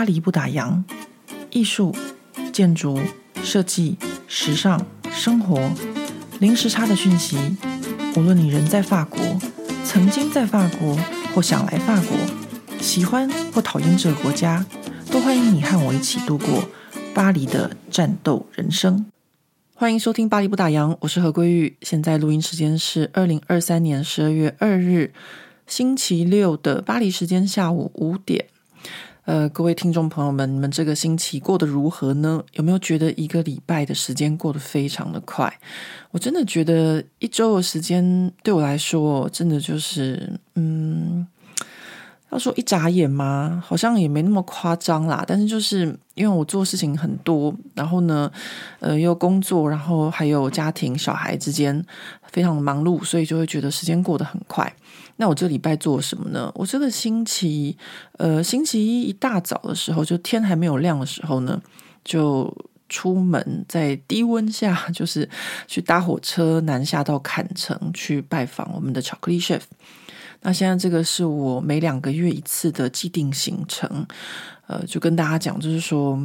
巴黎不打烊，艺术、建筑、设计、时尚、生活，零时差的讯息。无论你人在法国，曾经在法国，或想来法国，喜欢或讨厌这个国家，都欢迎你和我一起度过巴黎的战斗人生。欢迎收听《巴黎不打烊》，我是何桂玉。现在录音时间是二零二三年十二月二日星期六的巴黎时间下午五点。呃，各位听众朋友们，你们这个星期过得如何呢？有没有觉得一个礼拜的时间过得非常的快？我真的觉得一周的时间对我来说，真的就是，嗯，要说一眨眼吗？好像也没那么夸张啦。但是就是因为我做事情很多，然后呢，呃，又工作，然后还有家庭、小孩之间非常忙碌，所以就会觉得时间过得很快。那我这礼拜做什么呢？我这个星期，呃，星期一一大早的时候，就天还没有亮的时候呢，就出门，在低温下，就是去搭火车南下到坎城去拜访我们的巧克力 chef。那现在这个是我每两个月一次的既定行程，呃，就跟大家讲，就是说。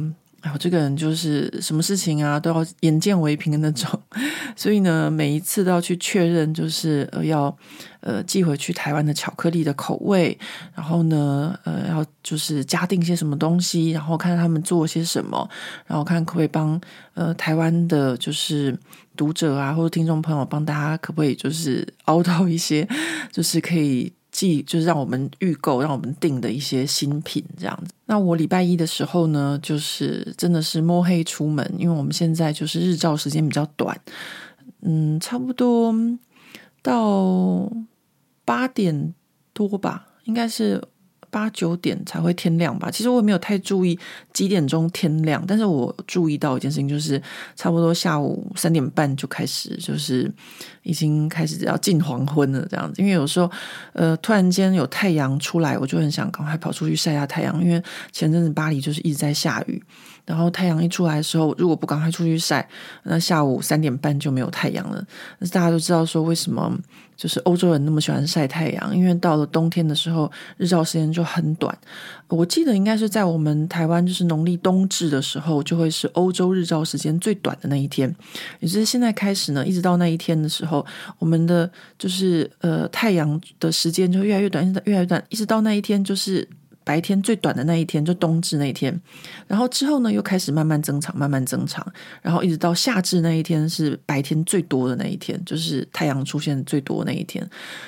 我这个人就是什么事情啊都要眼见为凭的那种，所以呢，每一次都要去确认，就是呃要呃寄回去台湾的巧克力的口味，然后呢呃要就是加订些什么东西，然后看他们做些什么，然后看可不可以帮呃台湾的就是读者啊或者听众朋友帮大家可不可以就是凹到一些就是可以。寄就是让我们预购、让我们订的一些新品这样子。那我礼拜一的时候呢，就是真的是摸黑出门，因为我们现在就是日照时间比较短，嗯，差不多到八点多吧，应该是。八九点才会天亮吧？其实我也没有太注意几点钟天亮，但是我注意到一件事情，就是差不多下午三点半就开始，就是已经开始要近黄昏了这样子。因为有时候，呃，突然间有太阳出来，我就很想赶快跑出去晒下太阳。因为前阵子巴黎就是一直在下雨，然后太阳一出来的时候，如果不赶快出去晒，那下午三点半就没有太阳了。但是大家都知道说为什么？就是欧洲人那么喜欢晒太阳，因为到了冬天的时候，日照时间就很短。我记得应该是在我们台湾，就是农历冬至的时候，就会是欧洲日照时间最短的那一天。也就是现在开始呢，一直到那一天的时候，我们的就是呃太阳的时间就越来越短，越来越短，一直到那一天就是。白天最短的那一天就冬至那一天，然后之后呢又开始慢慢增长，慢慢增长，然后一直到夏至那一天是白天最多的那一天，就是太阳出现最多的那一天。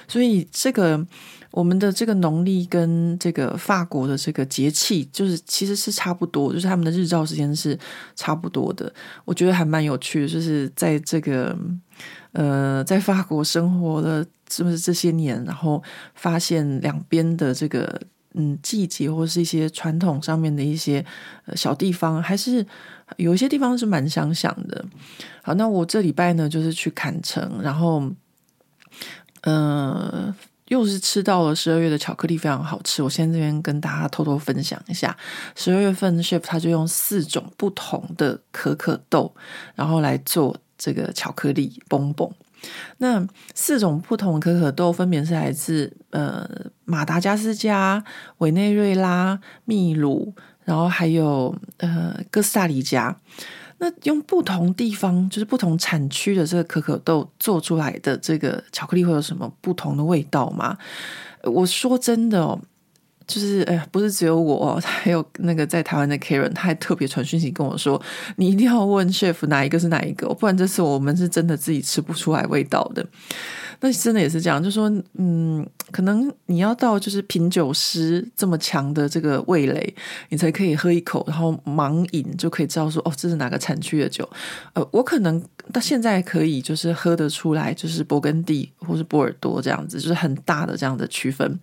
所以这个我们的这个农历跟这个法国的这个节气，就是其实是差不多，就是他们的日照时间是差不多的。我觉得还蛮有趣的，就是在这个呃在法国生活的是不是这些年，然后发现两边的这个。嗯，季节或是一些传统上面的一些小地方，还是有一些地方是蛮相像的。好，那我这礼拜呢，就是去坎城，然后，嗯、又是吃到了十二月的巧克力，非常好吃。我先这边跟大家偷偷分享一下，十二月份 chef 他就用四种不同的可可豆，然后来做这个巧克力蹦蹦。那四种不同的可可豆分别是来自呃马达加斯加、委内瑞拉、秘鲁，然后还有呃哥斯达黎加。那用不同地方就是不同产区的这个可可豆做出来的这个巧克力会有什么不同的味道吗？我说真的哦。就是哎呀，不是只有我，还有那个在台湾的 Karen，他还特别传讯息跟我说，你一定要问 chef 哪一个是哪一个，不然这次我们是真的自己吃不出来味道的。那真的也是这样，就说，嗯，可能你要到就是品酒师这么强的这个味蕾，你才可以喝一口，然后盲饮就可以知道说，哦，这是哪个产区的酒。呃，我可能到现在可以就是喝得出来，就是勃艮第或是波尔多这样子，就是很大的这样的区分。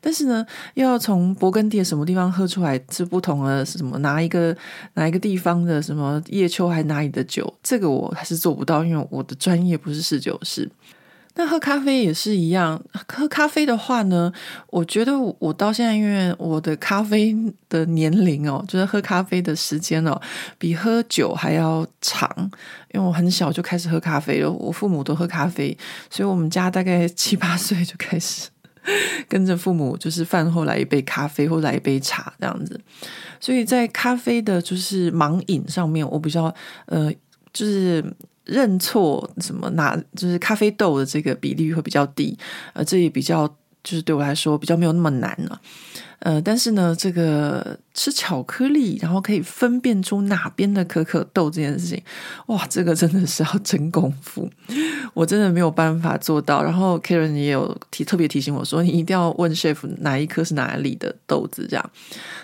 但是呢，要从勃艮第的什么地方喝出来是不同的，是什么哪一个哪一个地方的什么叶秋还哪里的酒，这个我还是做不到，因为我的专业不是侍酒师。那喝咖啡也是一样，喝咖啡的话呢，我觉得我到现在，因为我的咖啡的年龄哦，就是喝咖啡的时间哦，比喝酒还要长，因为我很小就开始喝咖啡了，我父母都喝咖啡，所以我们家大概七八岁就开始 跟着父母就是饭后来一杯咖啡或来一杯茶这样子。所以在咖啡的就是盲饮上面，我比较呃就是认错什么拿就是咖啡豆的这个比例会比较低，呃，这也比较就是对我来说比较没有那么难了。呃，但是呢，这个吃巧克力，然后可以分辨出哪边的可可豆这件事情，哇，这个真的是要真功夫，我真的没有办法做到。然后 Karen 也有提特别提醒我说，你一定要问 chef 哪一颗是哪里的豆子，这样。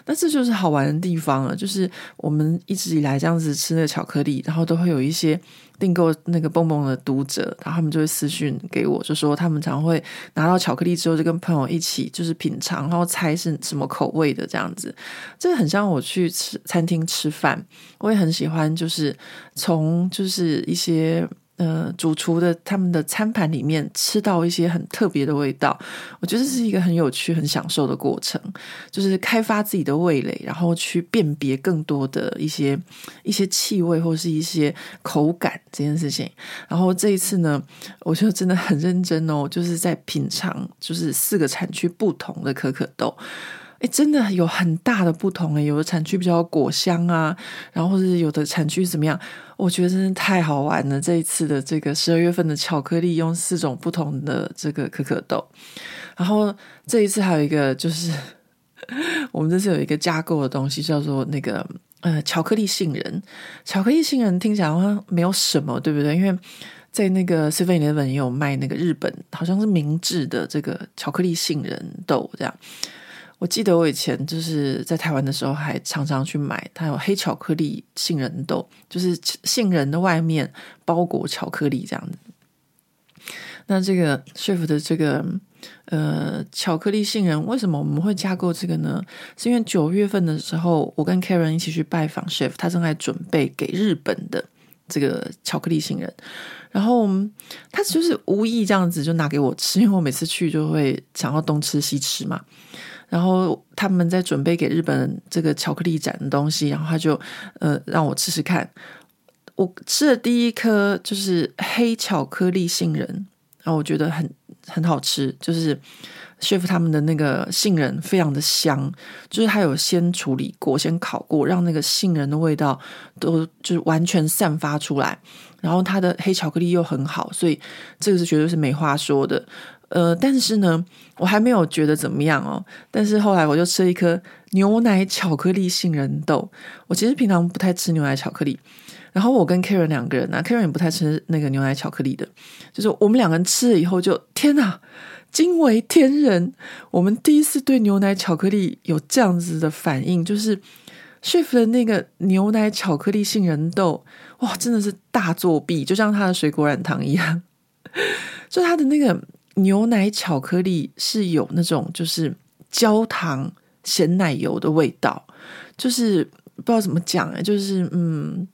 那这就是好玩的地方了，就是我们一直以来这样子吃那个巧克力，然后都会有一些。订购那个蹦蹦的读者，然后他们就会私讯给我，就说他们常会拿到巧克力之后，就跟朋友一起就是品尝，然后猜是什么口味的这样子。这很像我去吃餐厅吃饭，我也很喜欢，就是从就是一些。呃，主厨的他们的餐盘里面吃到一些很特别的味道，我觉得是一个很有趣、很享受的过程，就是开发自己的味蕾，然后去辨别更多的一些一些气味或是一些口感这件事情。然后这一次呢，我就真的很认真哦，就是在品尝，就是四个产区不同的可可豆。真的有很大的不同诶，有的产区比较果香啊，然后或者有的产区怎么样？我觉得真的太好玩了。这一次的这个十二月份的巧克力，用四种不同的这个可可豆，然后这一次还有一个就是，我们这次有一个加购的东西，叫做那个呃巧克力杏仁。巧克力杏仁听起来好像没有什么，对不对？因为在那个 Seven Eleven 也有卖那个日本好像是明治的这个巧克力杏仁豆这样。我记得我以前就是在台湾的时候，还常常去买。它有黑巧克力杏仁豆，就是杏仁的外面包裹巧克力这样子。那这个 chef 的这个呃巧克力杏仁，为什么我们会加购这个呢？是因为九月份的时候，我跟 Karen 一起去拜访 chef，他正在准备给日本的这个巧克力杏仁，然后他就是无意这样子就拿给我吃，因为我每次去就会想要东吃西吃嘛。然后他们在准备给日本这个巧克力展的东西，然后他就呃让我吃吃看。我吃的第一颗就是黑巧克力杏仁，然后我觉得很很好吃，就是 chef 他们的那个杏仁非常的香，就是他有先处理过、先烤过，让那个杏仁的味道都就是完全散发出来。然后它的黑巧克力又很好，所以这个是绝对是没话说的。呃，但是呢，我还没有觉得怎么样哦。但是后来我就吃了一颗牛奶巧克力杏仁豆。我其实平常不太吃牛奶巧克力，然后我跟 Karen 两个人呢、啊，Karen 也不太吃那个牛奶巧克力的。就是我们两个人吃了以后就，天哪，惊为天人！我们第一次对牛奶巧克力有这样子的反应，就是 chef 的那个牛奶巧克力杏仁豆，哇，真的是大作弊，就像他的水果染糖一样，就他的那个。牛奶巧克力是有那种就是焦糖咸奶油的味道，就是不知道怎么讲哎，就是嗯，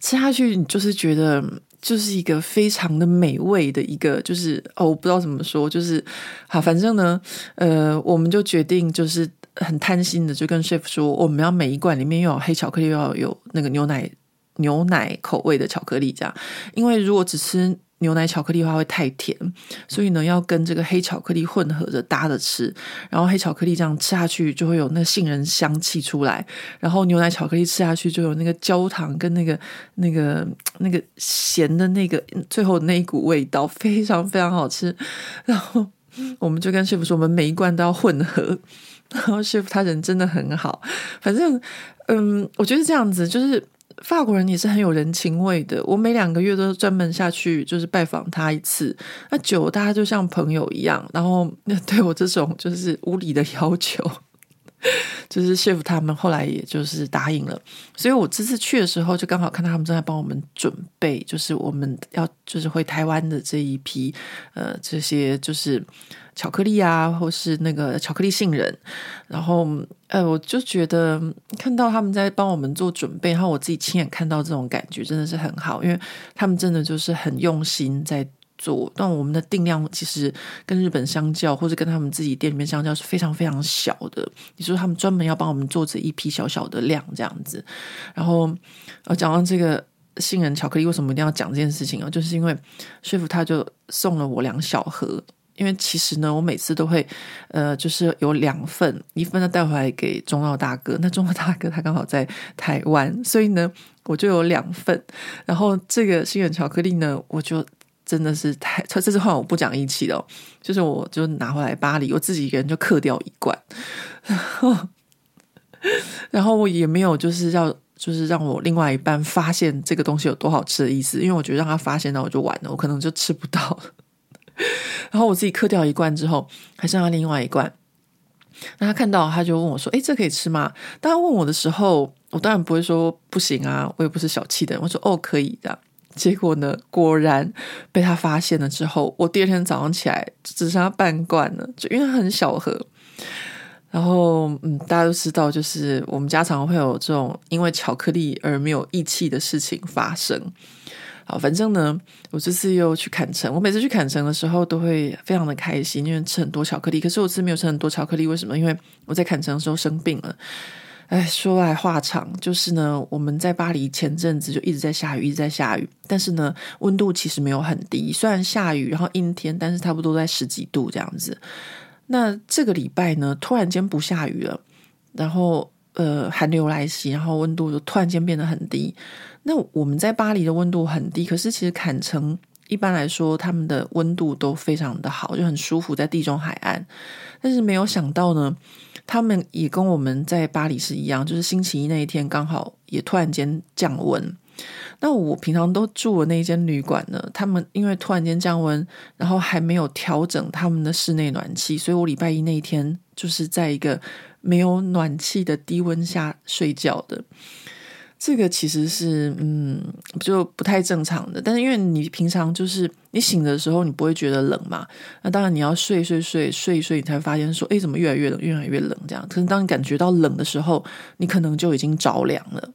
吃下去你就是觉得就是一个非常的美味的一个，就是哦，我不知道怎么说，就是好，反正呢，呃，我们就决定就是很贪心的就跟 chef 说，我们要每一罐里面又有黑巧克力，又要有那个牛奶牛奶口味的巧克力，这样，因为如果只吃。牛奶巧克力的话会太甜，所以呢，要跟这个黑巧克力混合着搭着吃，然后黑巧克力这样吃下去就会有那杏仁香气出来，然后牛奶巧克力吃下去就有那个焦糖跟那个那个那个咸的那个最后那一股味道，非常非常好吃。然后我们就跟师傅说，我们每一罐都要混合。然后师傅他人真的很好，反正嗯，我觉得这样子就是。法国人也是很有人情味的。我每两个月都专门下去，就是拜访他一次。那酒大家就像朋友一样，然后对我这种就是无理的要求，就是 chef 他们后来也就是答应了。所以我这次去的时候，就刚好看到他们正在帮我们准备，就是我们要就是回台湾的这一批呃这些就是。巧克力啊，或是那个巧克力杏仁，然后呃，我就觉得看到他们在帮我们做准备，然后我自己亲眼看到这种感觉真的是很好，因为他们真的就是很用心在做。但我们的定量其实跟日本相较，或者跟他们自己店里面相较是非常非常小的。你说他们专门要帮我们做这一批小小的量这样子，然后呃，讲到这个杏仁巧克力，为什么一定要讲这件事情啊？就是因为说服他就送了我两小盒。因为其实呢，我每次都会呃，就是有两份，一份呢带回来给中澳大哥，那中澳大哥他刚好在台湾，所以呢，我就有两份。然后这个心远巧克力呢，我就真的是太，这次换我不讲义气了，就是我就拿回来巴黎，我自己一个人就嗑掉一罐，然后，然后我也没有就是要。就是让我另外一半发现这个东西有多好吃的意思，因为我觉得让他发现，那我就完了，我可能就吃不到。然后我自己嗑掉一罐之后，还剩下另外一罐。那他看到，他就问我说：“诶，这可以吃吗？”当他问我的时候，我当然不会说不行啊，我也不是小气的人，我说：“哦，可以的。”结果呢，果然被他发现了之后，我第二天早上起来只剩下半罐了，就因为它很小盒。然后，嗯，大家都知道，就是我们家常会有这种因为巧克力而没有义气的事情发生。好，反正呢，我这次又去坎城。我每次去坎城的时候都会非常的开心，因为吃很多巧克力。可是我这次没有吃很多巧克力，为什么？因为我在坎城的时候生病了。哎，说来话长，就是呢，我们在巴黎前阵子就一直在下雨，一直在下雨。但是呢，温度其实没有很低，虽然下雨，然后阴天，但是差不多在十几度这样子。那这个礼拜呢，突然间不下雨了，然后呃寒流来袭，然后温度就突然间变得很低。那我们在巴黎的温度很低，可是其实坎城一般来说他们的温度都非常的好，就很舒服，在地中海岸。但是没有想到呢，他们也跟我们在巴黎是一样，就是星期一那一天刚好也突然间降温。那我平常都住的那间旅馆呢，他们因为突然间降温，然后还没有调整他们的室内暖气，所以我礼拜一那一天就是在一个没有暖气的低温下睡觉的。这个其实是嗯，就不太正常的。但是因为你平常就是你醒的时候，你不会觉得冷嘛。那当然你要睡睡睡睡一睡，你才发现说，哎，怎么越来越冷，越来越冷这样。可是当你感觉到冷的时候，你可能就已经着凉了。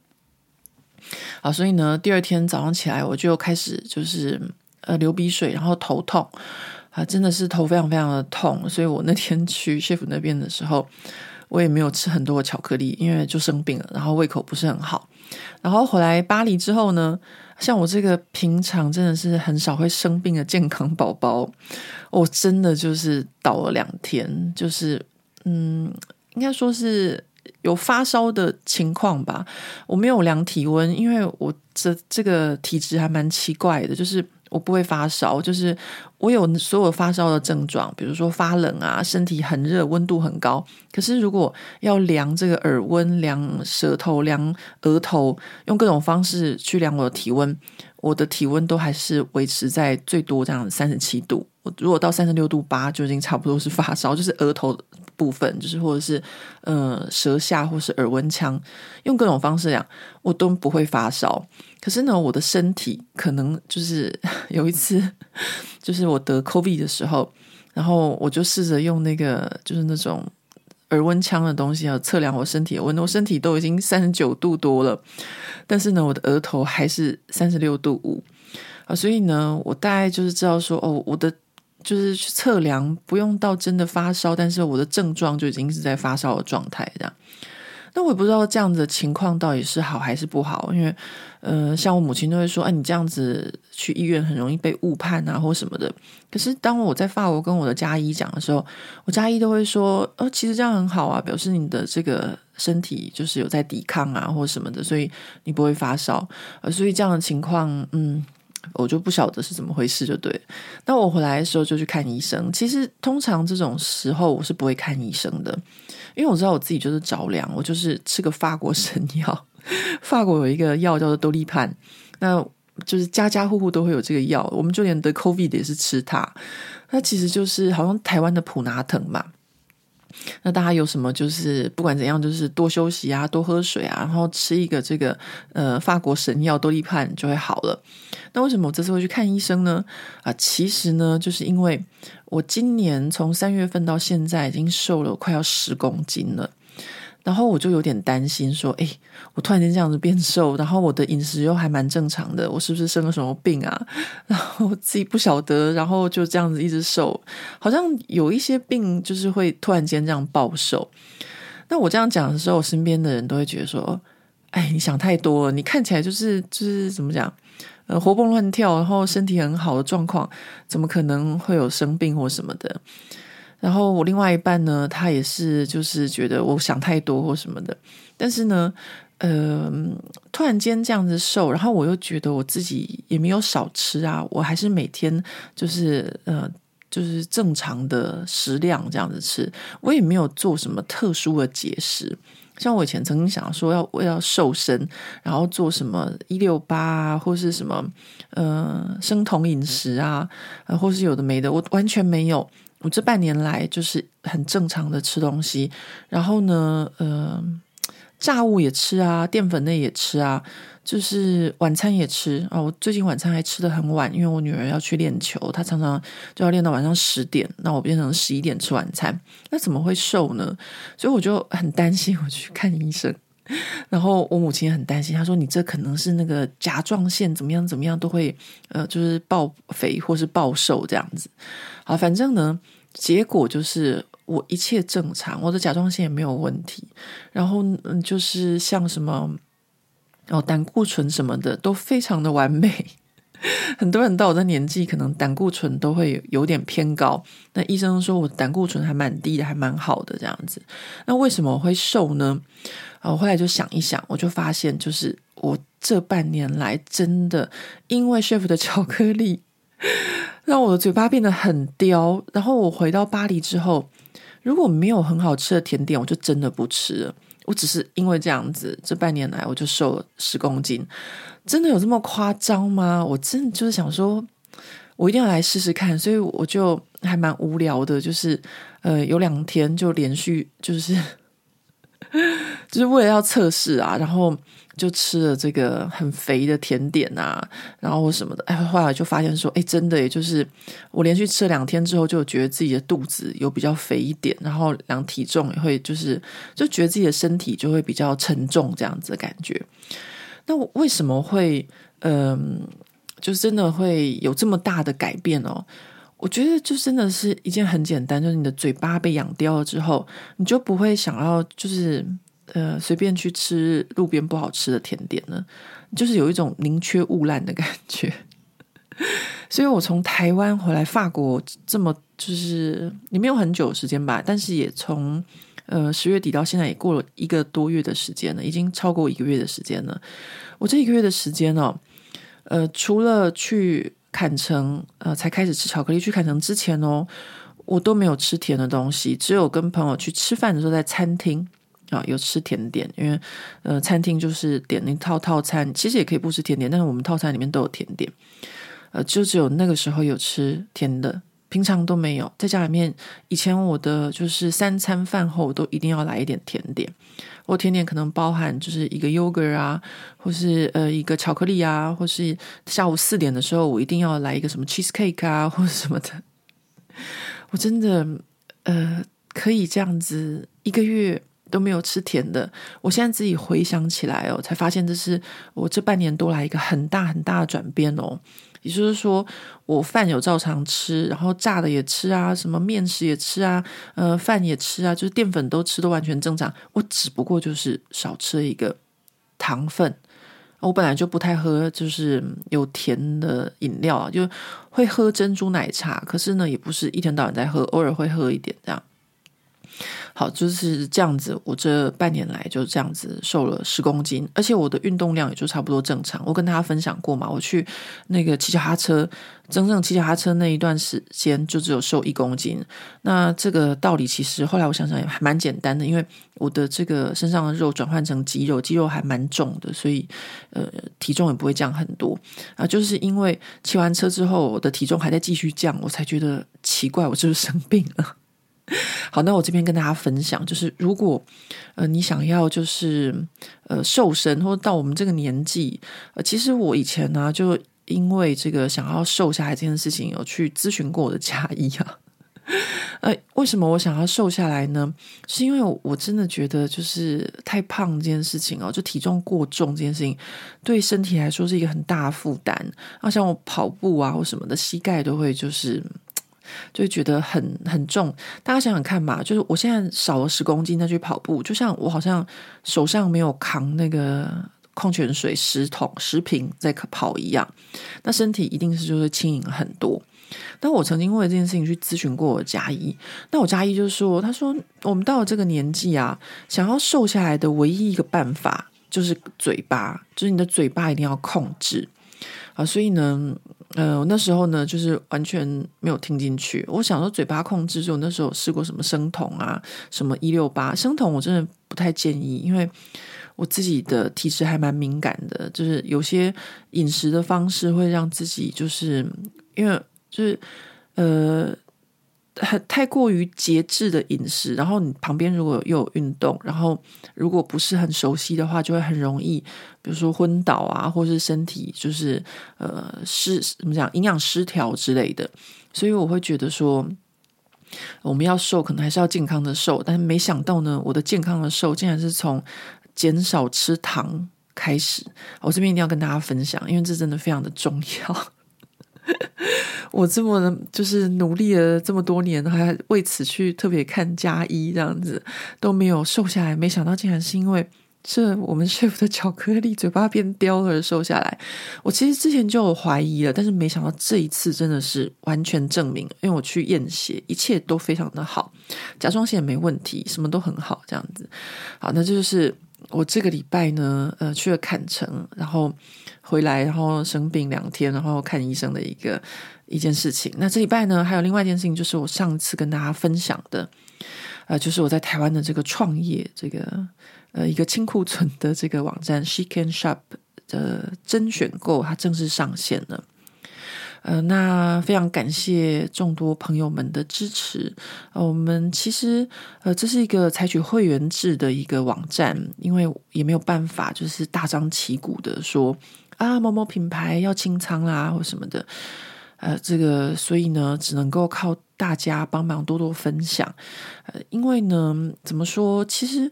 啊，所以呢，第二天早上起来，我就开始就是呃流鼻水，然后头痛啊，真的是头非常非常的痛。所以我那天去 chef 那边的时候，我也没有吃很多的巧克力，因为就生病了，然后胃口不是很好。然后回来巴黎之后呢，像我这个平常真的是很少会生病的健康宝宝，我真的就是倒了两天，就是嗯，应该说是。有发烧的情况吧，我没有量体温，因为我这这个体质还蛮奇怪的，就是我不会发烧，就是我有所有发烧的症状，比如说发冷啊，身体很热，温度很高。可是如果要量这个耳温、量舌头、量额头，用各种方式去量我的体温，我的体温都还是维持在最多这样三十七度。我如果到三十六度八，就已经差不多是发烧，就是额头。部分就是，或者是呃舌下，或是耳温枪，用各种方式量，我都不会发烧。可是呢，我的身体可能就是 有一次，就是我得 COVID 的时候，然后我就试着用那个就是那种耳温枪的东西要测量我身体的温度，我身体都已经三十九度多了，但是呢，我的额头还是三十六度五啊，所以呢，我大概就是知道说，哦，我的。就是去测量，不用到真的发烧，但是我的症状就已经是在发烧的状态这样。那我也不知道这样子的情况到底是好还是不好，因为呃，像我母亲都会说，哎，你这样子去医院很容易被误判啊，或什么的。可是当我在法国跟我的家医讲的时候，我家医都会说，哦，其实这样很好啊，表示你的这个身体就是有在抵抗啊，或什么的，所以你不会发烧。呃，所以这样的情况，嗯。我就不晓得是怎么回事，就对。那我回来的时候就去看医生。其实通常这种时候我是不会看医生的，因为我知道我自己就是着凉，我就是吃个法国神药。法国有一个药叫做多利盼，那就是家家户户都会有这个药，我们就连得 COVID 也是吃它。那其实就是好像台湾的普拿疼嘛。那大家有什么就是不管怎样，就是多休息啊，多喝水啊，然后吃一个这个呃法国神药多利盼就会好了。那为什么我这次会去看医生呢？啊，其实呢，就是因为我今年从三月份到现在已经瘦了快要十公斤了。然后我就有点担心，说：“哎，我突然间这样子变瘦，然后我的饮食又还蛮正常的，我是不是生了什么病啊？然后自己不晓得，然后就这样子一直瘦，好像有一些病就是会突然间这样暴瘦。那我这样讲的时候，我身边的人都会觉得说：哎，你想太多了，你看起来就是就是怎么讲，呃，活蹦乱跳，然后身体很好的状况，怎么可能会有生病或什么的？然后我另外一半呢，他也是就是觉得我想太多或什么的，但是呢。呃，突然间这样子瘦，然后我又觉得我自己也没有少吃啊，我还是每天就是呃，就是正常的食量这样子吃，我也没有做什么特殊的节食。像我以前曾经想说要我要瘦身，然后做什么一六八啊，或是什么呃生酮饮食啊，呃，或是有的没的，我完全没有。我这半年来就是很正常的吃东西，然后呢，呃。炸物也吃啊，淀粉类也吃啊，就是晚餐也吃啊。我最近晚餐还吃的很晚，因为我女儿要去练球，她常常就要练到晚上十点，那我变成十一点吃晚餐，那怎么会瘦呢？所以我就很担心，我去看医生。然后我母亲很担心，她说：“你这可能是那个甲状腺怎么样怎么样都会呃，就是爆肥或是暴瘦这样子。”好，反正呢，结果就是。我一切正常，我的甲状腺也没有问题，然后嗯，就是像什么哦，胆固醇什么的都非常的完美。很多人到我的年纪，可能胆固醇都会有点偏高。那医生说我胆固醇还蛮低的，还蛮好的这样子。那为什么我会瘦呢？我后来就想一想，我就发现，就是我这半年来真的因为 Chef 的巧克力，让我的嘴巴变得很刁。然后我回到巴黎之后。如果没有很好吃的甜点，我就真的不吃了。我只是因为这样子，这半年来我就瘦了十公斤，真的有这么夸张吗？我真的就是想说，我一定要来试试看，所以我就还蛮无聊的，就是呃，有两天就连续就是 就是为了要测试啊，然后。就吃了这个很肥的甜点啊，然后什么的，哎，后来就发现说，哎，真的，也就是我连续吃了两天之后，就觉得自己的肚子有比较肥一点，然后量体重也会就是就觉得自己的身体就会比较沉重这样子的感觉。那我为什么会嗯、就真的会有这么大的改变哦？我觉得就真的是一件很简单，就是你的嘴巴被养刁了之后，你就不会想要就是。呃，随便去吃路边不好吃的甜点呢，就是有一种宁缺毋滥的感觉。所以我从台湾回来法国，这么就是也没有很久时间吧，但是也从呃十月底到现在也过了一个多月的时间了，已经超过一个月的时间了。我这一个月的时间哦，呃，除了去坎城，呃，才开始吃巧克力。去坎城之前哦，我都没有吃甜的东西，只有跟朋友去吃饭的时候在餐厅。啊，有吃甜点，因为呃，餐厅就是点那套套餐，其实也可以不吃甜点，但是我们套餐里面都有甜点，呃，就只有那个时候有吃甜的，平常都没有。在家里面，以前我的就是三餐饭后都一定要来一点甜点，我甜点可能包含就是一个 yogurt 啊，或是呃一个巧克力啊，或是下午四点的时候我一定要来一个什么 cheesecake 啊，或者什么的。我真的呃可以这样子一个月。都没有吃甜的，我现在自己回想起来哦，才发现这是我这半年多来一个很大很大的转变哦。也就是说，我饭有照常吃，然后炸的也吃啊，什么面食也吃啊，呃，饭也吃啊，就是淀粉都吃，都完全正常。我只不过就是少吃了一个糖分。我本来就不太喝，就是有甜的饮料啊，就会喝珍珠奶茶，可是呢，也不是一天到晚在喝，偶尔会喝一点这样。好，就是这样子。我这半年来就这样子瘦了十公斤，而且我的运动量也就差不多正常。我跟大家分享过嘛，我去那个骑脚踏车，真正骑脚踏车那一段时间就只有瘦一公斤。那这个道理其实后来我想想也还蛮简单的，因为我的这个身上的肉转换成肌肉，肌肉还蛮重的，所以呃体重也不会降很多啊。就是因为骑完车之后，我的体重还在继续降，我才觉得奇怪，我是不是生病了？好，那我这边跟大家分享，就是如果呃你想要就是呃瘦身，或者到我们这个年纪，其实我以前呢、就因为这个想要瘦下来这件事情，有去咨询过我的家医啊。呃，为什么我想要瘦下来呢？是因为我真的觉得就是太胖这件事情哦，就体重过重这件事情，对身体来说是一个很大的负担。啊，像我跑步啊或什么的，膝盖都会就是。就会觉得很很重。大家想想看嘛，就是我现在少了十公斤再去跑步，就像我好像手上没有扛那个矿泉水十桶十瓶在跑一样，那身体一定是就是轻盈很多。但我曾经为了这件事情去咨询过我家医，那我家医就说，他说我们到了这个年纪啊，想要瘦下来的唯一一个办法就是嘴巴，就是你的嘴巴一定要控制啊。所以呢，嗯，我那时候呢就是完全没有听进去。我想说嘴巴控制，住那时候试过什么生酮啊，什么一六八生酮，我真的不太建议，因为我自己的体质还蛮敏感的，就是有些饮食的方式会让自己就是因为。就是，呃，很太过于节制的饮食，然后你旁边如果又有运动，然后如果不是很熟悉的话，就会很容易，比如说昏倒啊，或是身体就是呃失怎么讲营养失调之类的。所以我会觉得说，我们要瘦，可能还是要健康的瘦。但是没想到呢，我的健康的瘦竟然是从减少吃糖开始。我这边一定要跟大家分享，因为这真的非常的重要。我这么就是努力了这么多年，还为此去特别看加一，这样子都没有瘦下来。没想到竟然是因为这我们 Chef 的巧克力嘴巴变刁了而瘦下来。我其实之前就有怀疑了，但是没想到这一次真的是完全证明，因为我去验血，一切都非常的好，甲状腺也没问题，什么都很好，这样子。好，那这就是我这个礼拜呢，呃，去了坎城，然后回来，然后生病两天，然后看医生的一个。一件事情，那这礼拜呢，还有另外一件事情，就是我上次跟大家分享的，呃，就是我在台湾的这个创业，这个呃一个清库存的这个网站 She Can Shop 的甄选购，它正式上线了。呃，那非常感谢众多朋友们的支持。呃，我们其实呃这是一个采取会员制的一个网站，因为也没有办法就是大张旗鼓的说啊某某品牌要清仓啦或什么的。呃，这个所以呢，只能够靠大家帮忙多多分享。呃，因为呢，怎么说？其实，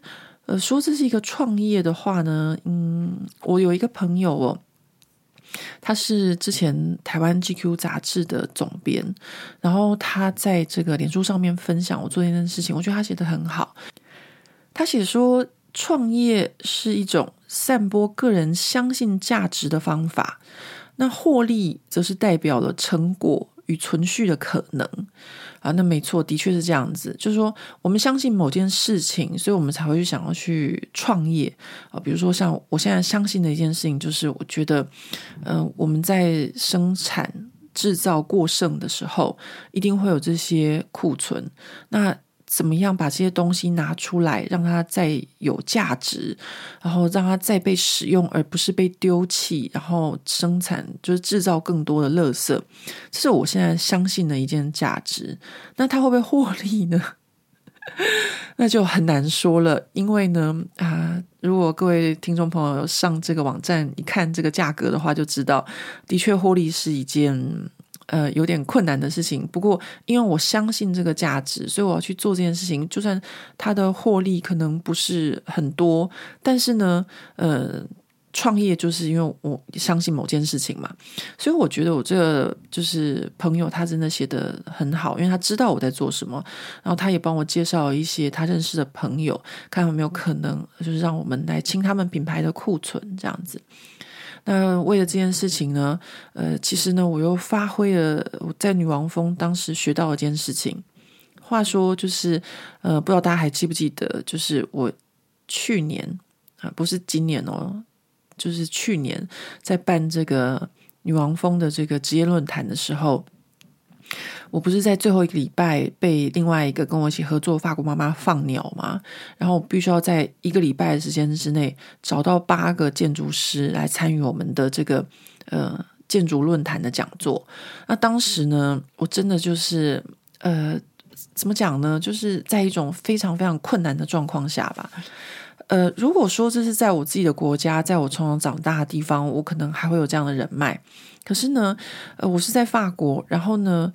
呃，说这是一个创业的话呢，嗯，我有一个朋友哦，他是之前台湾 GQ 杂志的总编，然后他在这个脸书上面分享我做这件事情，我觉得他写的很好。他写说，创业是一种散播个人相信价值的方法。那获利则是代表了成果与存续的可能啊，那没错，的确是这样子。就是说，我们相信某件事情，所以我们才会去想要去创业啊。比如说，像我现在相信的一件事情，就是我觉得，嗯、我们在生产制造过剩的时候，一定会有这些库存。那怎么样把这些东西拿出来，让它再有价值，然后让它再被使用，而不是被丢弃，然后生产就是制造更多的垃圾，这是我现在相信的一件价值。那它会不会获利呢？那就很难说了，因为呢，啊，如果各位听众朋友上这个网站一看这个价格的话，就知道的确获利是一件。呃，有点困难的事情。不过，因为我相信这个价值，所以我要去做这件事情。就算它的获利可能不是很多，但是呢，呃，创业就是因为我相信某件事情嘛。所以我觉得我这个就是朋友，他真的写得很好，因为他知道我在做什么，然后他也帮我介绍一些他认识的朋友，看有没有可能就是让我们来清他们品牌的库存，这样子。那为了这件事情呢，呃，其实呢，我又发挥了我在女王峰当时学到的这件事情。话说，就是呃，不知道大家还记不记得，就是我去年啊，不是今年哦，就是去年在办这个女王峰的这个职业论坛的时候。我不是在最后一个礼拜被另外一个跟我一起合作法国妈妈放鸟吗？然后我必须要在一个礼拜的时间之内找到八个建筑师来参与我们的这个呃建筑论坛的讲座。那当时呢，我真的就是呃怎么讲呢？就是在一种非常非常困难的状况下吧。呃，如果说这是在我自己的国家，在我从小长大的地方，我可能还会有这样的人脉。可是呢，呃，我是在法国，然后呢，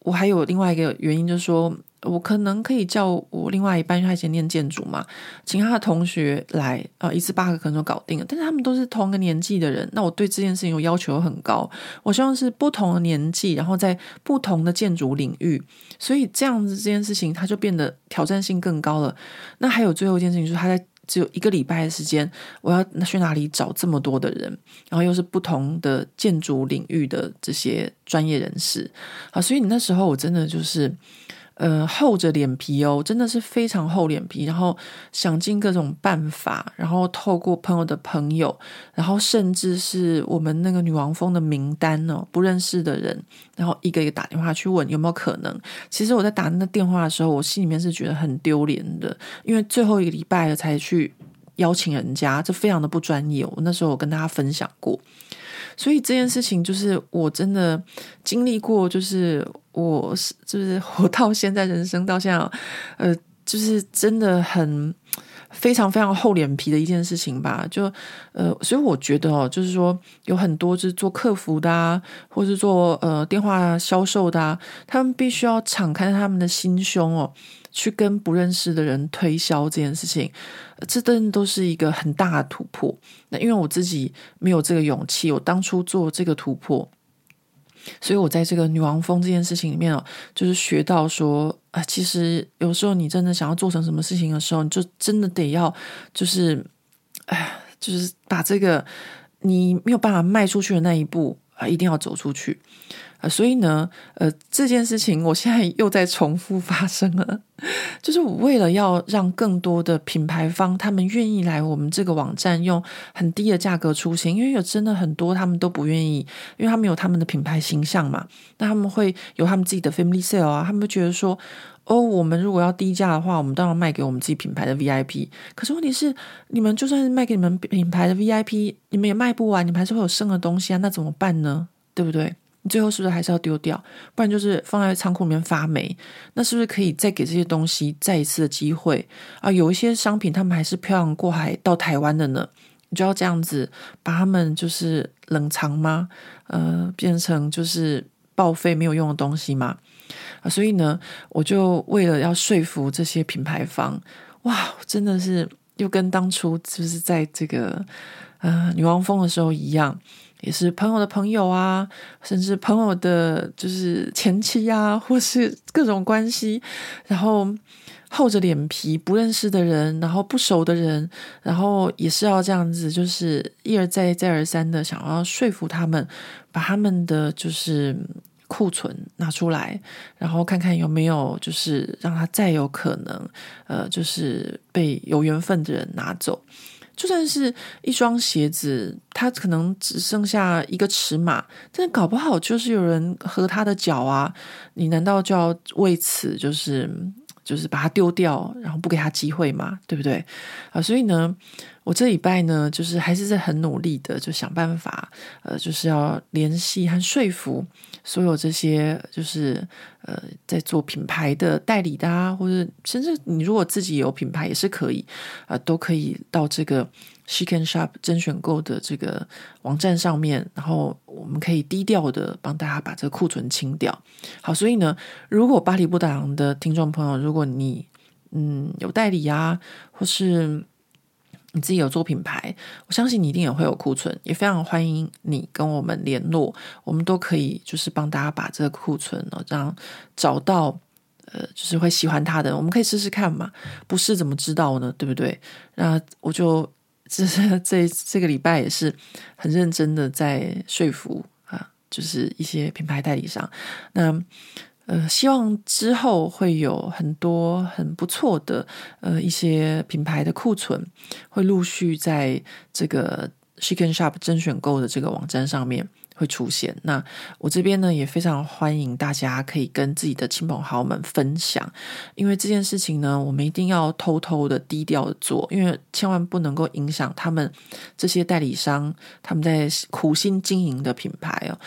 我还有另外一个原因，就是说，我可能可以叫我另外一半，他以前念建筑嘛，请他的同学来啊，一次八个可能就搞定了。但是他们都是同个年纪的人，那我对这件事情有要求很高，我希望是不同的年纪，然后在不同的建筑领域，所以这样子这件事情它就变得挑战性更高了。那还有最后一件事情，就是他在只有一个礼拜的时间，我要去哪里找这么多的人，然后又是不同的建筑领域的这些专业人士啊，所以你那时候我真的就是。呃，厚着脸皮哦，真的是非常厚脸皮，然后想尽各种办法，然后透过朋友的朋友，然后甚至是我们那个女王蜂的名单哦，不认识的人，然后一个一个打电话去问有没有可能。其实我在打那个电话的时候，我心里面是觉得很丢脸的，因为最后一个礼拜了才去邀请人家，这非常的不专业。我那时候我跟大家分享过。所以这件事情就是我真的经历过，就是我是就是活到现在，人生到现在，呃，就是真的很非常非常厚脸皮的一件事情吧。就呃，所以我觉得哦，就是说有很多就是做客服的啊，或是做呃电话销售的啊，他们必须要敞开他们的心胸哦。去跟不认识的人推销这件事情，这真的都是一个很大的突破。那因为我自己没有这个勇气，我当初做这个突破，所以我在这个女王蜂这件事情里面哦，就是学到说啊，其实有时候你真的想要做成什么事情的时候，你就真的得要就是，哎，就是把这个你没有办法迈出去的那一步啊，一定要走出去。啊，所以呢，呃，这件事情我现在又在重复发生了，就是我为了要让更多的品牌方他们愿意来我们这个网站用很低的价格出现，因为有真的很多他们都不愿意，因为他们有他们的品牌形象嘛，那他们会有他们自己的 family sale 啊，他们会觉得说，哦，我们如果要低价的话，我们当然卖给我们自己品牌的 VIP，可是问题是，你们就算是卖给你们品牌的 VIP，你们也卖不完，你们还是会有剩的东西啊，那怎么办呢？对不对？你最后是不是还是要丢掉？不然就是放在仓库里面发霉。那是不是可以再给这些东西再一次的机会啊？有一些商品他们还是漂洋过海到台湾的呢，你就要这样子把他们就是冷藏吗？呃，变成就是报废没有用的东西吗？啊，所以呢，我就为了要说服这些品牌方，哇，真的是又跟当初就是在这个呃女王蜂的时候一样。也是朋友的朋友啊，甚至朋友的，就是前妻啊，或是各种关系，然后厚着脸皮不认识的人，然后不熟的人，然后也是要这样子，就是一而再再而三的想要说服他们，把他们的就是库存拿出来，然后看看有没有就是让他再有可能，呃，就是被有缘分的人拿走。就算是一双鞋子，它可能只剩下一个尺码，但搞不好就是有人合他的脚啊！你难道就要为此就是就是把它丢掉，然后不给他机会嘛？对不对？啊，所以呢，我这礼拜呢，就是还是在很努力的，就想办法，呃，就是要联系和说服所有这些，就是呃，在做品牌的代理的啊，或者甚至你如果自己有品牌也是可以，啊、呃，都可以到这个 Chic and Shop 甄选购的这个网站上面，然后我们可以低调的帮大家把这个库存清掉。好，所以呢，如果巴黎不打烊的听众朋友，如果你嗯有代理啊，或是你自己有做品牌，我相信你一定也会有库存，也非常欢迎你跟我们联络，我们都可以就是帮大家把这个库存呢，这样找到呃，就是会喜欢它的，我们可以试试看嘛，不试怎么知道呢？对不对？那我就这是 这这个礼拜也是很认真的在说服啊，就是一些品牌代理商，那。呃，希望之后会有很多很不错的呃一些品牌的库存，会陆续在这个 Chicken Shop 甄选购的这个网站上面会出现。那我这边呢也非常欢迎大家可以跟自己的亲朋好友们分享，因为这件事情呢，我们一定要偷偷的、低调的做，因为千万不能够影响他们这些代理商他们在苦心经营的品牌哦。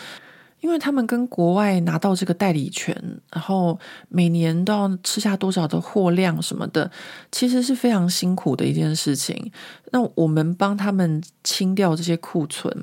因为他们跟国外拿到这个代理权，然后每年都要吃下多少的货量什么的，其实是非常辛苦的一件事情。那我们帮他们清掉这些库存，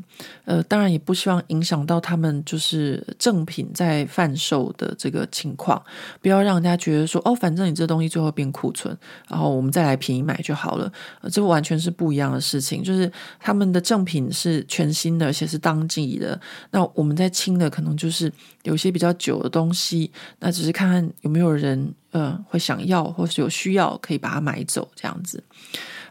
呃，当然也不希望影响到他们就是正品在贩售的这个情况，不要让人家觉得说哦，反正你这东西最后变库存，然后我们再来便宜买就好了。呃，这完全是不一样的事情，就是他们的正品是全新的，而且是当季的。那我们在清的可能就是有些比较久的东西，那只是看看有没有人呃会想要，或是有需要可以把它买走这样子。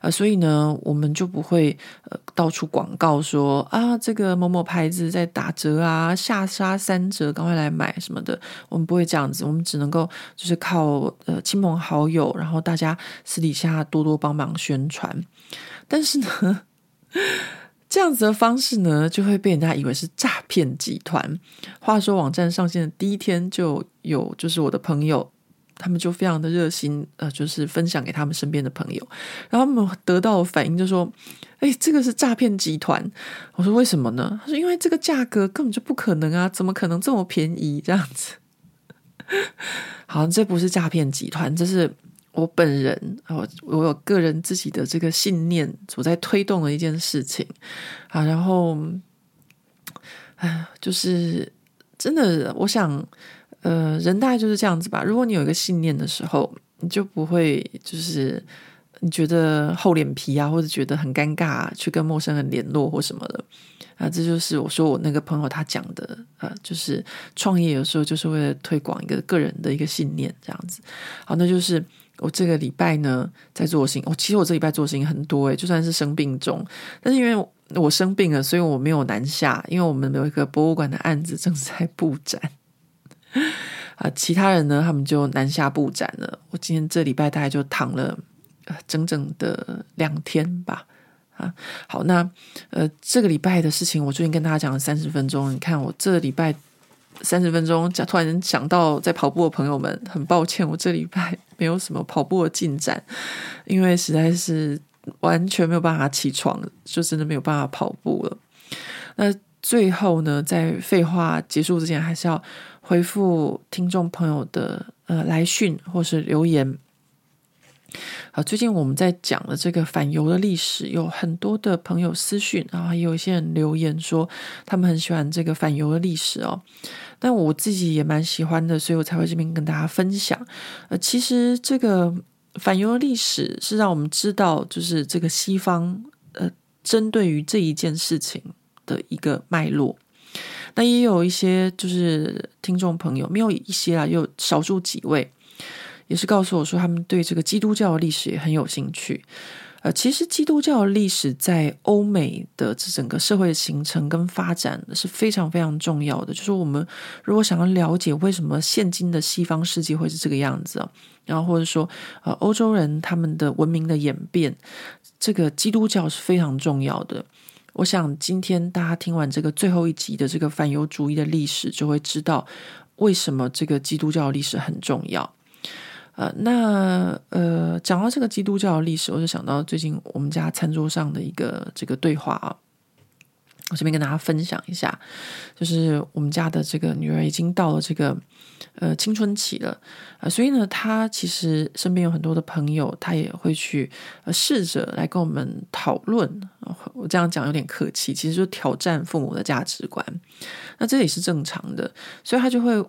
呃，所以呢，我们就不会呃到处广告说啊，这个某某牌子在打折啊，下杀三折，赶快来买什么的。我们不会这样子，我们只能够就是靠呃亲朋好友，然后大家私底下多多帮忙宣传。但是呢，这样子的方式呢，就会被人家以为是诈骗集团。话说，网站上线的第一天就有，就是我的朋友。他们就非常的热心，呃，就是分享给他们身边的朋友，然后他们得到的反应就说：“哎，这个是诈骗集团。”我说：“为什么呢？”他说：“因为这个价格根本就不可能啊，怎么可能这么便宜？这样子。”好像，这不是诈骗集团，这是我本人，我我有个人自己的这个信念所在推动的一件事情啊。然后，哎，就是真的，我想。呃，人大概就是这样子吧。如果你有一个信念的时候，你就不会就是你觉得厚脸皮啊，或者觉得很尴尬，去跟陌生人联络或什么的啊。这就是我说我那个朋友他讲的啊，就是创业有时候就是为了推广一个个人的一个信念这样子。好，那就是我这个礼拜呢在做事情。我、其实我这礼拜做事情很多诶，就算是生病中，但是因为我生病了，所以我没有南下，因为我们有一个博物馆的案子正在布展。啊，其他人呢？他们就南下布展了。我今天这礼拜大概就躺了整整的两天吧。啊，好，那呃，这个礼拜的事情，我最近跟大家讲了三十分钟。你看，我这礼拜三十分钟，讲突然想到在跑步的朋友们，很抱歉，我这礼拜 没有什么跑步的进展，因为实在是完全没有办法起床，就真的没有办法跑步了。那最后呢，在废话结束之前，还是要。回复听众朋友的呃来讯或是留言。好，最近我们在讲的这个反犹的历史，有很多的朋友私讯，然后也有一些人留言说他们很喜欢这个反犹的历史哦。但我自己也蛮喜欢的，所以我才会这边跟大家分享。呃，其实这个反犹的历史是让我们知道，就是这个西方呃针对于这一件事情的一个脉络。那也有一些就是听众朋友，没有一些啦，有少数几位，也是告诉我说，他们对这个基督教的历史也很有兴趣。呃，其实基督教的历史在欧美的这整个社会的形成跟发展是非常非常重要的。就是我们如果想要了解为什么现今的西方世界会是这个样子，然后或者说呃欧洲人他们的文明的演变，这个基督教是非常重要的。我想今天大家听完这个最后一集的这个反犹主义的历史，就会知道为什么这个基督教的历史很重要。呃，那呃，讲到这个基督教的历史，我就想到最近我们家餐桌上的一个这个对话啊。我这边跟大家分享一下，就是我们家的这个女儿已经到了这个呃青春期了啊，所以呢，她其实身边有很多的朋友，她也会去呃试着来跟我们讨论。我这样讲有点客气，其实就挑战父母的价值观，那这也是正常的，所以她就会。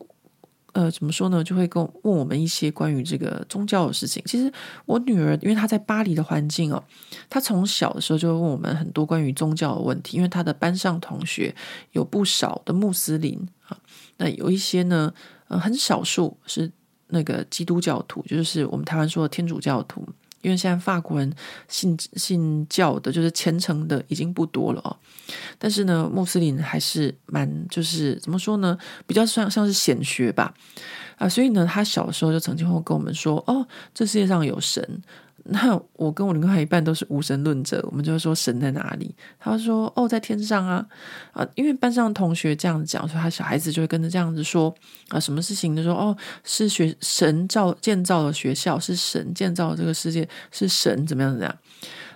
呃，怎么说呢？就会跟问我们一些关于这个宗教的事情。其实我女儿，因为她在巴黎的环境哦，她从小的时候就会问我们很多关于宗教的问题。因为她的班上同学有不少的穆斯林啊，那有一些呢，呃，很少数是那个基督教徒，就是我们台湾说的天主教徒。因为现在法国人信信教的，就是虔诚的已经不多了哦。但是呢，穆斯林还是蛮，就是怎么说呢，比较像像是显学吧。啊，所以呢，他小时候就曾经会跟我们说：“哦，这世界上有神。”那我跟我另外一半都是无神论者，我们就会说神在哪里？他说：“哦，在天上啊！”啊，因为班上的同学这样讲，所以他小孩子就会跟着这样子说啊，什么事情就说：“哦，是学神造建造了学校，是神建造了这个世界，是神怎么样怎么样。”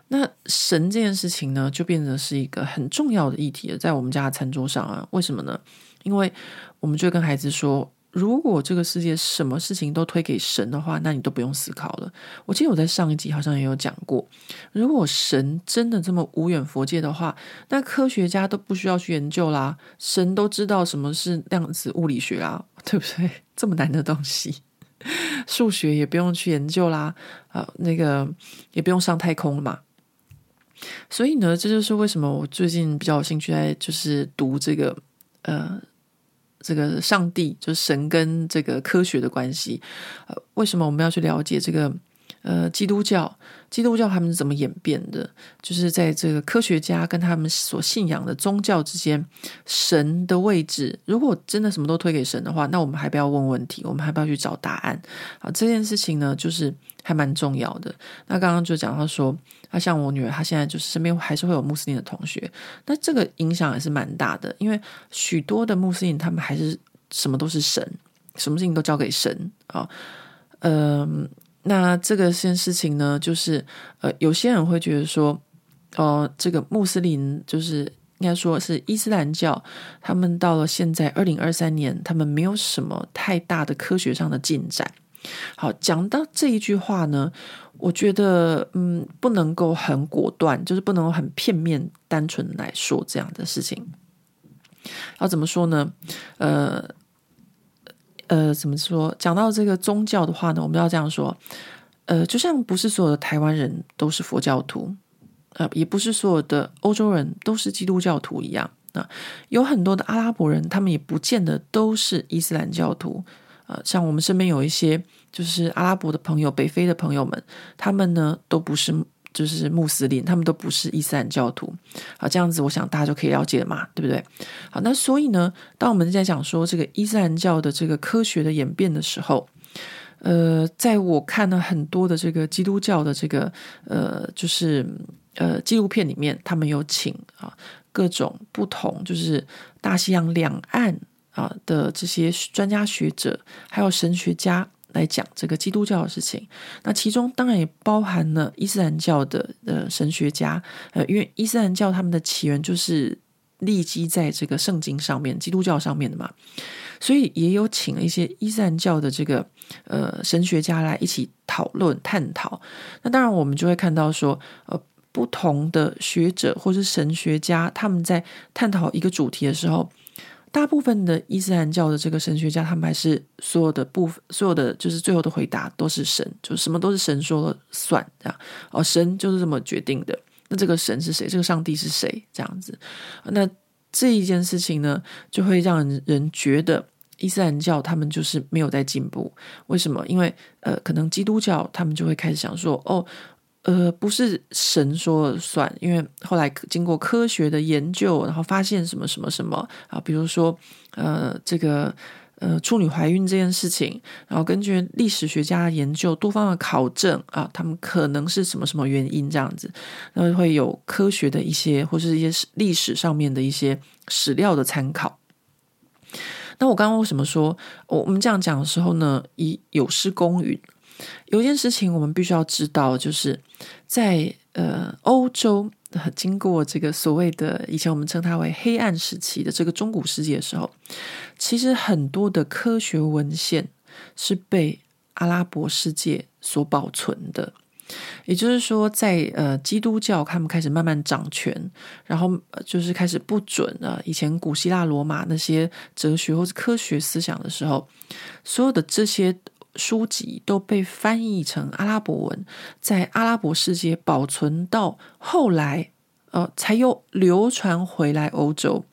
那神这件事情呢，就变成是一个很重要的议题了，在我们家的餐桌上啊。为什么呢？因为我们就会跟孩子说。如果这个世界什么事情都推给神的话，那你都不用思考了。我记得我在上一集好像也有讲过，如果神真的这么无远佛界的话，那科学家都不需要去研究啦，神都知道什么是量子物理学啦，对不对？这么难的东西，数学也不用去研究啦，啊，那个也不用上太空了嘛。所以呢，这就是为什么我最近比较有兴趣在就是读这个呃。这个上帝就是神跟这个科学的关系，呃，为什么我们要去了解这个？呃，基督教，基督教他们是怎么演变的？就是在这个科学家跟他们所信仰的宗教之间，神的位置，如果真的什么都推给神的话，那我们还不要问问题，我们还不要去找答案？啊，这件事情呢，就是还蛮重要的。那刚刚就讲到说，啊，像我女儿，她现在就是身边还是会有穆斯林的同学，那这个影响也是蛮大的，因为许多的穆斯林他们还是什么都是神，什么事情都交给神啊，嗯、那这个件事情呢，就是呃，有些人会觉得说，哦、呃，这个穆斯林就是应该说是伊斯兰教，他们到了现在二零二三年，他们没有什么太大的科学上的进展。好，讲到这一句话呢，我觉得嗯，不能够很果断，就是不能够很片面、单纯来说这样的事情。要怎么说呢？呃。呃，怎么说？讲到这个宗教的话呢，我们要这样说，呃，就像不是所有的台湾人都是佛教徒，呃，也不是所有的欧洲人都是基督教徒一样啊，有很多的阿拉伯人，他们也不见得都是伊斯兰教徒，呃，像我们身边有一些就是阿拉伯的朋友、北非的朋友们，他们呢都不是。就是穆斯林，他们都不是伊斯兰教徒。好，这样子，我想大家就可以了解了嘛，对不对？好，那所以呢，当我们在讲说这个伊斯兰教的这个科学的演变的时候，呃，在我看了很多的这个基督教的这个呃，就是呃纪录片里面，他们有请啊各种不同，就是大西洋两岸啊的这些专家学者，还有神学家。来讲这个基督教的事情，那其中当然也包含了伊斯兰教的呃神学家，呃，因为伊斯兰教他们的起源就是立基在这个圣经上面，基督教上面的嘛，所以也有请了一些伊斯兰教的这个呃神学家来一起讨论探讨。那当然我们就会看到说，呃，不同的学者或是神学家他们在探讨一个主题的时候。大部分的伊斯兰教的这个神学家，他们还是所有的部分，所有的就是最后的回答都是神，就什么都是神说了算，这样哦，神就是这么决定的。那这个神是谁？这个上帝是谁？这样子，那这一件事情呢，就会让人觉得伊斯兰教他们就是没有在进步。为什么？因为呃，可能基督教他们就会开始想说，哦。呃，不是神说了算，因为后来经过科学的研究，然后发现什么什么什么啊，比如说呃，这个呃处女怀孕这件事情，然后根据历史学家研究，多方的考证啊，他们可能是什么什么原因这样子，那会有科学的一些或是一些历史上面的一些史料的参考。那我刚刚为什么说我们这样讲的时候呢，以有失公允？有一件事情我们必须要知道，就是在呃欧洲，经过这个所谓的以前我们称它为黑暗时期的这个中古世纪的时候，其实很多的科学文献是被阿拉伯世界所保存的。也就是说在，呃基督教他们开始慢慢掌权，然后就是开始不准了以前古希腊罗马那些哲学或者科学思想的时候，所有的这些。书籍都被翻译成阿拉伯文，在阿拉伯世界保存到后来，呃，才又流传回来欧洲。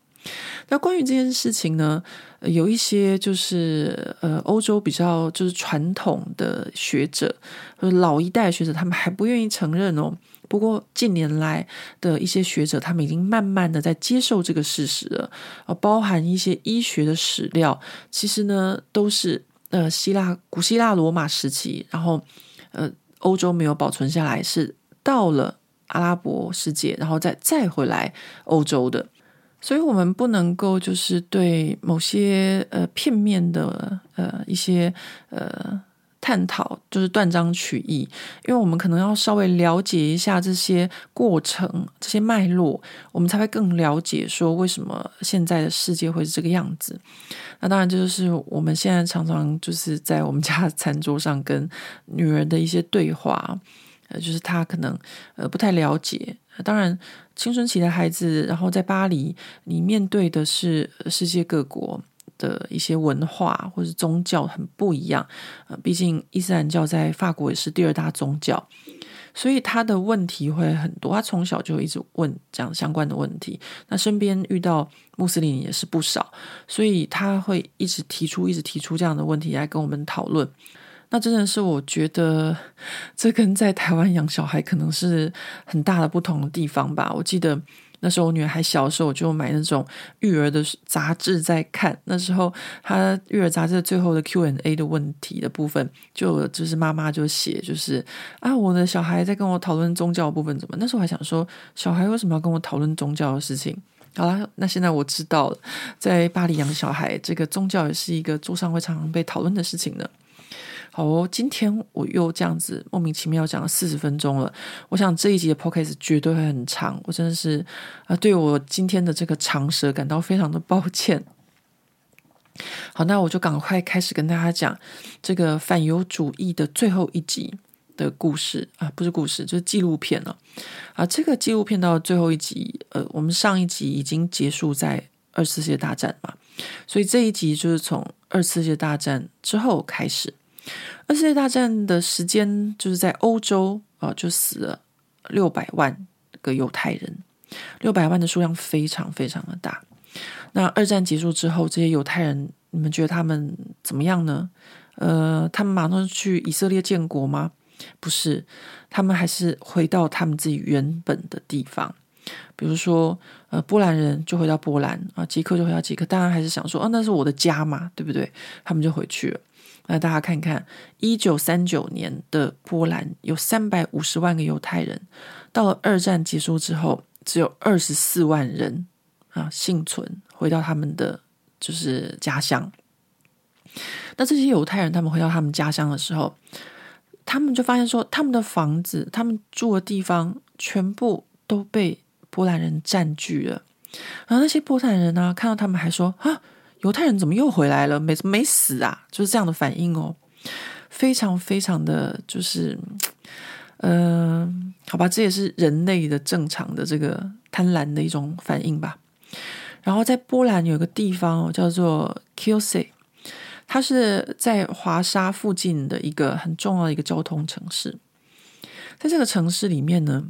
那关于这件事情呢，有一些就是呃，欧洲比较就是传统的学者，老一代学者，他们还不愿意承认哦。不过近年来的一些学者，他们已经慢慢的在接受这个事实了，呃，包含一些医学的史料，其实呢都是。呃，希腊古希腊罗马时期，然后呃，欧洲没有保存下来，是到了阿拉伯世界，然后再再回来欧洲的。所以，我们不能够就是对某些呃片面的呃一些呃探讨，就是断章取义，因为我们可能要稍微了解一下这些过程、这些脉络，我们才会更了解说为什么现在的世界会是这个样子。那当然，这就是我们现在常常就是在我们家餐桌上跟女儿的一些对话，呃，就是她可能呃不太了解。当然，青春期的孩子，然后在巴黎，你面对的是世界各国的一些文化或者宗教很不一样。呃，毕竟伊斯兰教在法国也是第二大宗教，所以他的问题会很多。他从小就一直问这样相关的问题，那身边遇到穆斯林也是不少，所以他会一直提出、一直提出这样的问题来跟我们讨论。那真的是我觉得，这跟在台湾养小孩可能是很大的不同的地方吧。我记得那时候我女儿还小的时候，我就买那种育儿的杂志在看。那时候她育儿杂志最后的 Q&A 的问题的部分，就就是妈妈就写，就是啊，我的小孩在跟我讨论宗教部分怎么？那时候还想说，小孩为什么要跟我讨论宗教的事情？好了，那现在我知道了，在巴黎养小孩，这个宗教也是一个桌上会常常被讨论的事情呢。好哦，今天我又这样子莫名其妙讲了四十分钟了。我想这一集的 podcast 绝对会很长，我真的是啊，对我今天的这个长舌感到非常的抱歉。好，那我就赶快开始跟大家讲这个反犹主义的最后一集的故事啊，不是故事，就是纪录片了啊。这个纪录片到最后一集，呃，我们上一集已经结束在二次世界大战嘛，所以这一集就是从二次世界大战之后开始。二世界大战的时间，就是在欧洲啊，就死了六百万个犹太人，六百万的数量非常非常的大。那二战结束之后，这些犹太人，你们觉得他们怎么样呢？呃，他们马上去以色列建国吗？不是，他们还是回到他们自己原本的地方。比如说，呃，波兰人就回到波兰啊，捷克就回到捷克，当然还是想说，哦，那是我的家嘛，对不对？他们就回去了。那大家看看，一九三九年的波兰有三百五十万个犹太人，到了二战结束之后，只有二十四万人啊幸存，回到他们的就是家乡。那这些犹太人他们回到他们家乡的时候，他们就发现说，他们的房子、他们住的地方全部都被波兰人占据了。然后那些波兰人呢，看到他们还说啊。犹太人怎么又回来了？没没死啊？就是这样的反应哦，非常非常的就是，嗯、好吧，这也是人类的正常的这个贪婪的一种反应吧。然后在波兰有个地方哦，叫做 Kielce，它是在华沙附近的一个很重要的一个交通城市。在这个城市里面呢，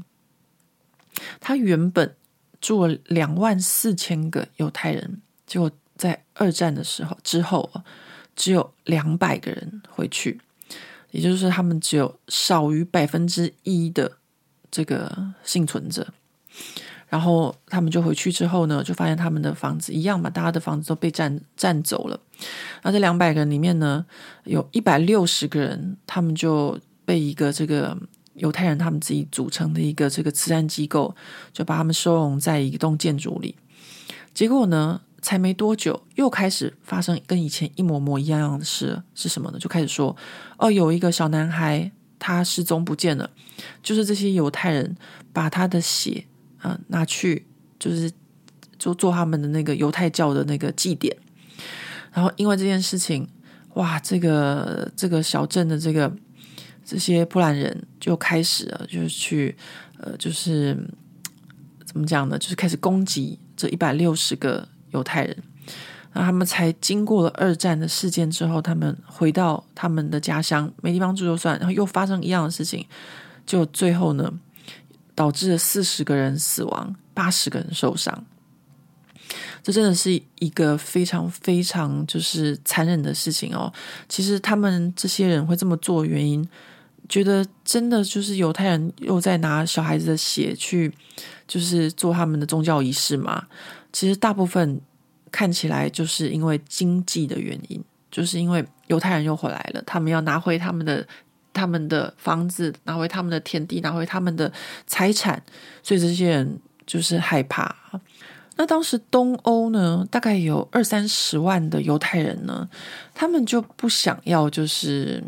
它原本住了两万四千个犹太人，结果。在二战的时候之后，只有两百个人回去，也就是，他们只有少于百分之一的这个幸存者。然后他们就回去之后呢，就发现他们的房子一样嘛，大家的房子都被占占走了。那这两百个人里面呢，有一百六十个人，他们就被一个这个犹太人他们自己组成的一个这个慈善机构，就把他们收容在一栋建筑里。结果呢，才没多久，又开始发生跟以前一模模一样样的事，是什么呢？就开始说，哦，有一个小男孩他失踪不见了，就是这些犹太人把他的血啊、拿去，就是就做他们的那个犹太教的那个祭典，然后因为这件事情，哇，这个这个小镇的这个这些波兰人就开始了，就是去呃，就是怎么讲呢？就是开始攻击这一百六十个。犹太人，那他们才经过了二战的事件之后，他们回到他们的家乡，没地方住就算，然后又发生一样的事情，就最后呢，导致了四十个人死亡，八十个人受伤。这真的是一个非常非常就是残忍的事情哦。其实他们这些人会这么做原因，觉得真的就是犹太人又在拿小孩子的血去，就是做他们的宗教仪式嘛。其实大部分看起来就是因为经济的原因，就是因为犹太人又回来了，他们要拿回他们的他们的房子，拿回他们的田地，拿回他们的财产，所以这些人就是害怕。那当时东欧呢，大概有二三十万的犹太人呢，他们就不想要，就是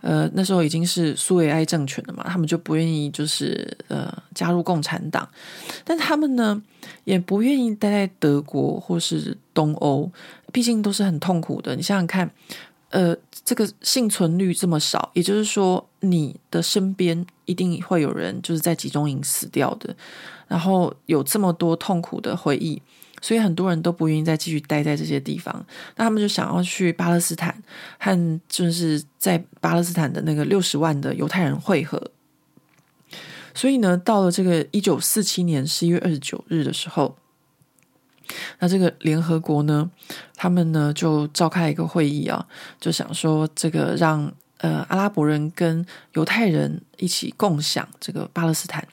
呃那时候已经是苏维埃政权了嘛，他们就不愿意就是呃加入共产党，但他们呢也不愿意待在德国或是东欧，毕竟都是很痛苦的。你想想看，呃，这个幸存率这么少，也就是说你的身边一定会有人就是在集中营死掉的。然后有这么多痛苦的回忆，所以很多人都不愿意再继续待在这些地方。那他们就想要去巴勒斯坦，和就是在巴勒斯坦的那个六十万的犹太人会合。所以呢，到了这个一九四七年十一月二十九日的时候，那这个联合国呢，他们呢就召开一个会议啊，就想说这个让呃阿拉伯人跟犹太人一起共享这个巴勒斯坦。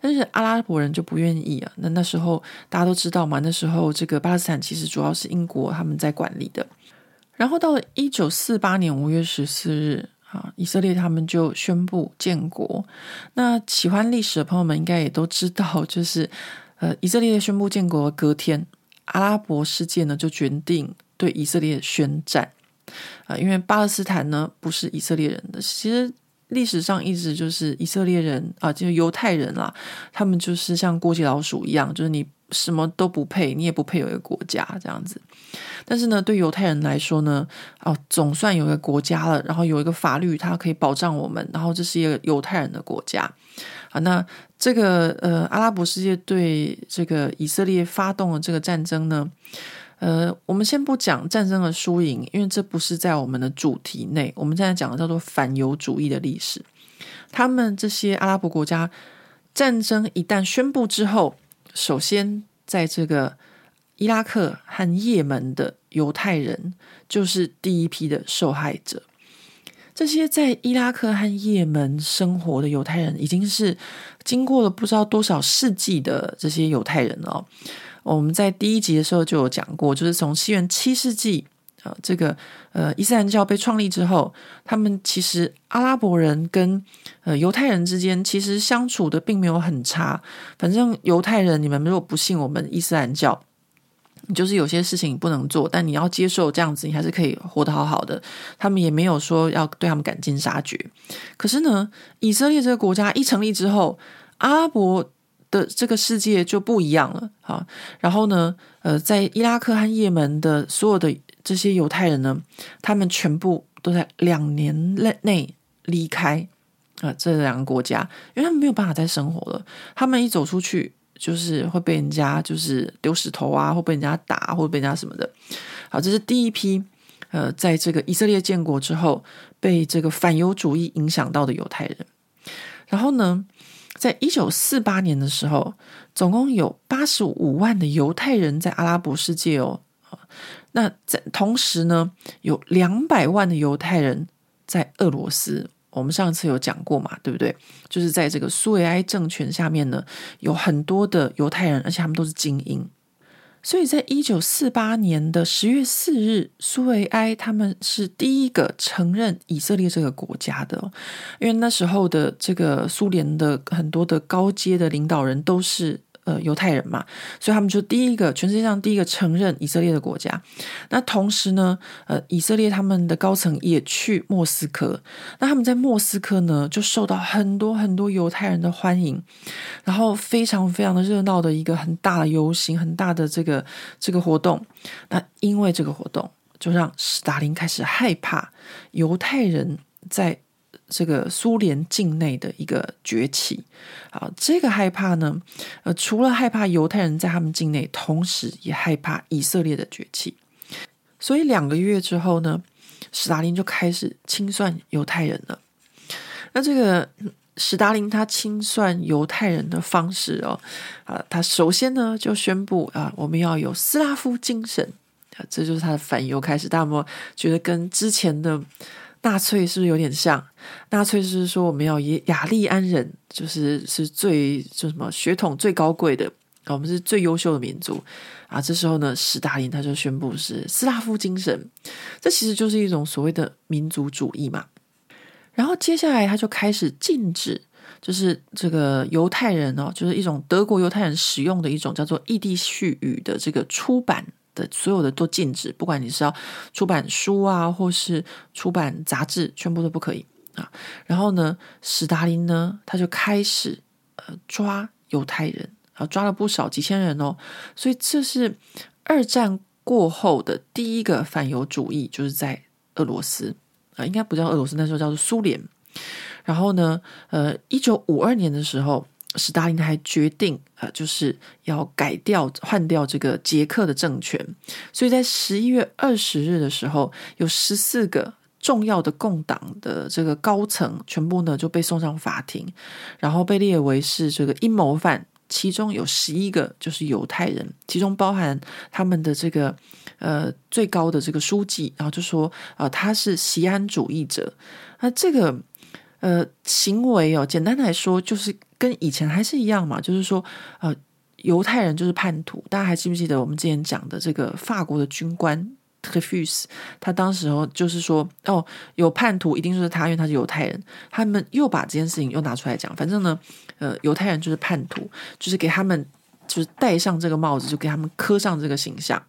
但是阿拉伯人就不愿意啊。那那时候大家都知道嘛，那时候这个巴勒斯坦其实主要是英国他们在管理的。然后到了一九四八年五月十四日啊，以色列他们就宣布建国。那喜欢历史的朋友们应该也都知道，就是呃，以色列宣布建国的隔天，阿拉伯世界呢就决定对以色列宣战啊，因为巴勒斯坦呢不是以色列人的，其实。历史上一直就是以色列人啊，就是犹太人啦，他们就是像过街老鼠一样，就是你什么都不配，你也不配有一个国家这样子。但是呢，对犹太人来说呢，哦，总算有个国家了，然后有一个法律，它可以保障我们，然后这是一个犹太人的国家啊。那这个呃，阿拉伯世界对这个以色列发动了这个战争呢，呃，我们先不讲战争的输赢，因为这不是在我们的主题内。我们现在讲的叫做反犹主义的历史。他们这些阿拉伯国家战争一旦宣布之后，首先在这个伊拉克和也门的犹太人就是第一批的受害者。这些在伊拉克和也门生活的犹太人，已经是经过了不知道多少世纪的这些犹太人了。我们在第一集的时候就有讲过，就是从西元七世纪啊，这个呃伊斯兰教被创立之后，他们其实阿拉伯人跟呃犹太人之间其实相处的并没有很差。反正犹太人，你们如果不信我们伊斯兰教，你就是有些事情你不能做，但你要接受这样子，你还是可以活得好好的。他们也没有说要对他们赶尽杀绝。可是呢，以色列这个国家一成立之后，阿拉伯。的这个世界就不一样了，哈。然后呢，呃，在伊拉克和也门的所有的这些犹太人呢，他们全部都在两年内内离开啊、这两个国家，因为他们没有办法再生活了。他们一走出去，就是会被人家就是丢石头啊，或被人家打，或被人家什么的。好，这是第一批呃，在这个以色列建国之后，被这个反犹主义影响到的犹太人。然后呢，在一九四八年的时候，总共有八十五万的犹太人在阿拉伯世界哦。那在同时呢，有两百万的犹太人在俄罗斯。我们上次有讲过嘛，对不对？就是在这个苏维埃政权下面呢，有很多的犹太人，而且他们都是精英。所以在一九四八年的十月四日，苏维埃他们是第一个承认以色列这个国家的，因为那时候的这个苏联的很多的高阶的领导人都是。呃，犹太人嘛，所以他们就第一个，全世界上第一个承认以色列的国家。那同时呢，呃，以色列他们的高层也去莫斯科。那他们在莫斯科呢，就受到很多很多犹太人的欢迎，然后非常非常的热闹的一个很大的游行，很大的这个这个活动。那因为这个活动，就让斯大林开始害怕犹太人在。这个苏联境内的一个崛起，啊，这个害怕呢，呃，除了害怕犹太人在他们境内，同时也害怕以色列的崛起。所以两个月之后呢，史达林就开始清算犹太人了。那这个史达林他清算犹太人的方式哦，啊，他首先呢就宣布啊，我们要有斯拉夫精神，啊，这就是他的反犹开始。大家有没有觉得跟之前的？纳粹是不是有点像？纳粹是说我们要以雅利安人，就是是最就什么血统最高贵的，我们是最优秀的民族啊。这时候呢，史达林他就宣布是斯拉夫精神，这其实就是一种所谓的民族主义嘛。然后接下来他就开始禁止就是这个犹太人哦，就是一种德国犹太人使用的一种叫做意第绪语的这个出版的所有的都禁止，不管你是要出版书啊，或是出版杂志，全部都不可以啊。然后呢，史达林呢，他就开始呃抓犹太人啊，抓了不少几千人哦。所以这是二战过后的第一个反犹主义，就是在俄罗斯啊，应该不叫俄罗斯，那时候叫做苏联。然后呢，呃，一九五二年的时候。史达林还决定，呃，就是要改掉、换掉这个捷克的政权，所以在十一月二十日的时候，有十四个重要的共党的这个高层全部呢就被送上法庭，然后被列为是这个阴谋犯，其中有十一个就是犹太人，其中包含他们的这个呃最高的这个书记，然后就说啊、他是锡安主义者，那这个。呃，行为哦，简单来说就是跟以前还是一样嘛，就是说，呃，犹太人就是叛徒。大家还记不记得我们之前讲的这个法国的军官 t r e f u s 他当时候就是说，哦，有叛徒一定就是他，因为他是犹太人。他们又把这件事情又拿出来讲，反正呢，呃，犹太人就是叛徒，就是给他们就是戴上这个帽子，就给他们刻上这个形象。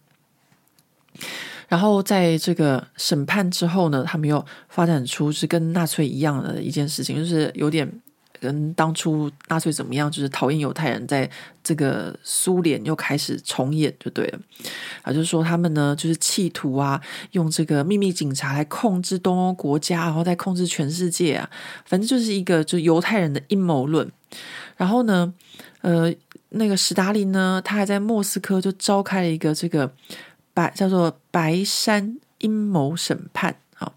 然后在这个审判之后呢，他们又发展出是跟纳粹一样的一件事情，就是有点跟当初纳粹怎么样，就是讨厌犹太人，在这个苏联又开始重演就对了。啊，就是说他们呢，就是企图啊，用这个秘密警察来控制东欧国家，然后再控制全世界啊，反正就是一个就犹太人的阴谋论。然后呢，呃，那个史达林呢，他还在莫斯科就召开了一个这个。白叫做白山阴谋审判啊，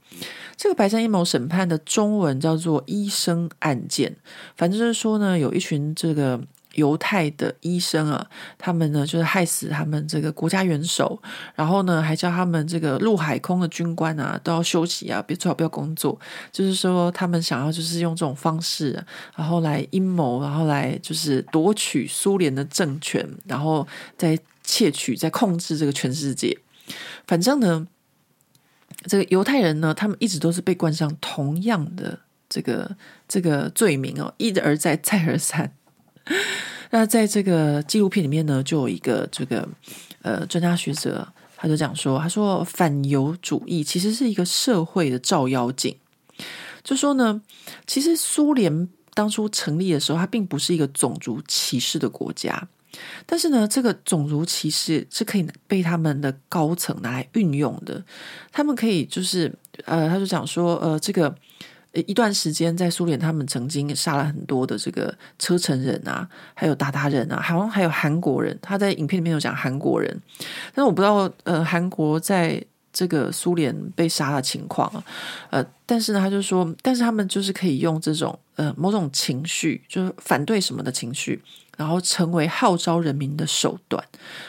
这个白山阴谋审判的中文叫做医生案件。反正就是说呢，有一群这个犹太的医生啊，他们呢就是害死他们这个国家元首，然后呢还叫他们这个陆海空的军官啊都要休息啊，别最好不要工作。就是说他们想要就是用这种方式，然后来阴谋，然后来就是夺取苏联的政权，然后再。窃取，在控制这个全世界。反正呢，这个犹太人呢，他们一直都是被冠上同样的这个这个罪名哦，一而再，再而三。那在这个纪录片里面呢，就有一个这个呃专家学者，他就讲说，他说反犹主义其实是一个社会的照妖镜，就说呢，其实苏联当初成立的时候，它并不是一个种族歧视的国家。但是呢，这个种族歧视是可以被他们的高层拿来运用的。他们可以就是呃，他就讲说呃，这个一段时间在苏联，他们曾经杀了很多的这个车臣人啊，还有鞑靼人啊，好像还有韩国人。他在影片里面有讲韩国人，但是我不知道呃，韩国在这个苏联被杀的情况啊，呃，但是呢，他就说，但是他们就是可以用这种呃某种情绪，就是反对什么的情绪。然后成为号召人民的手段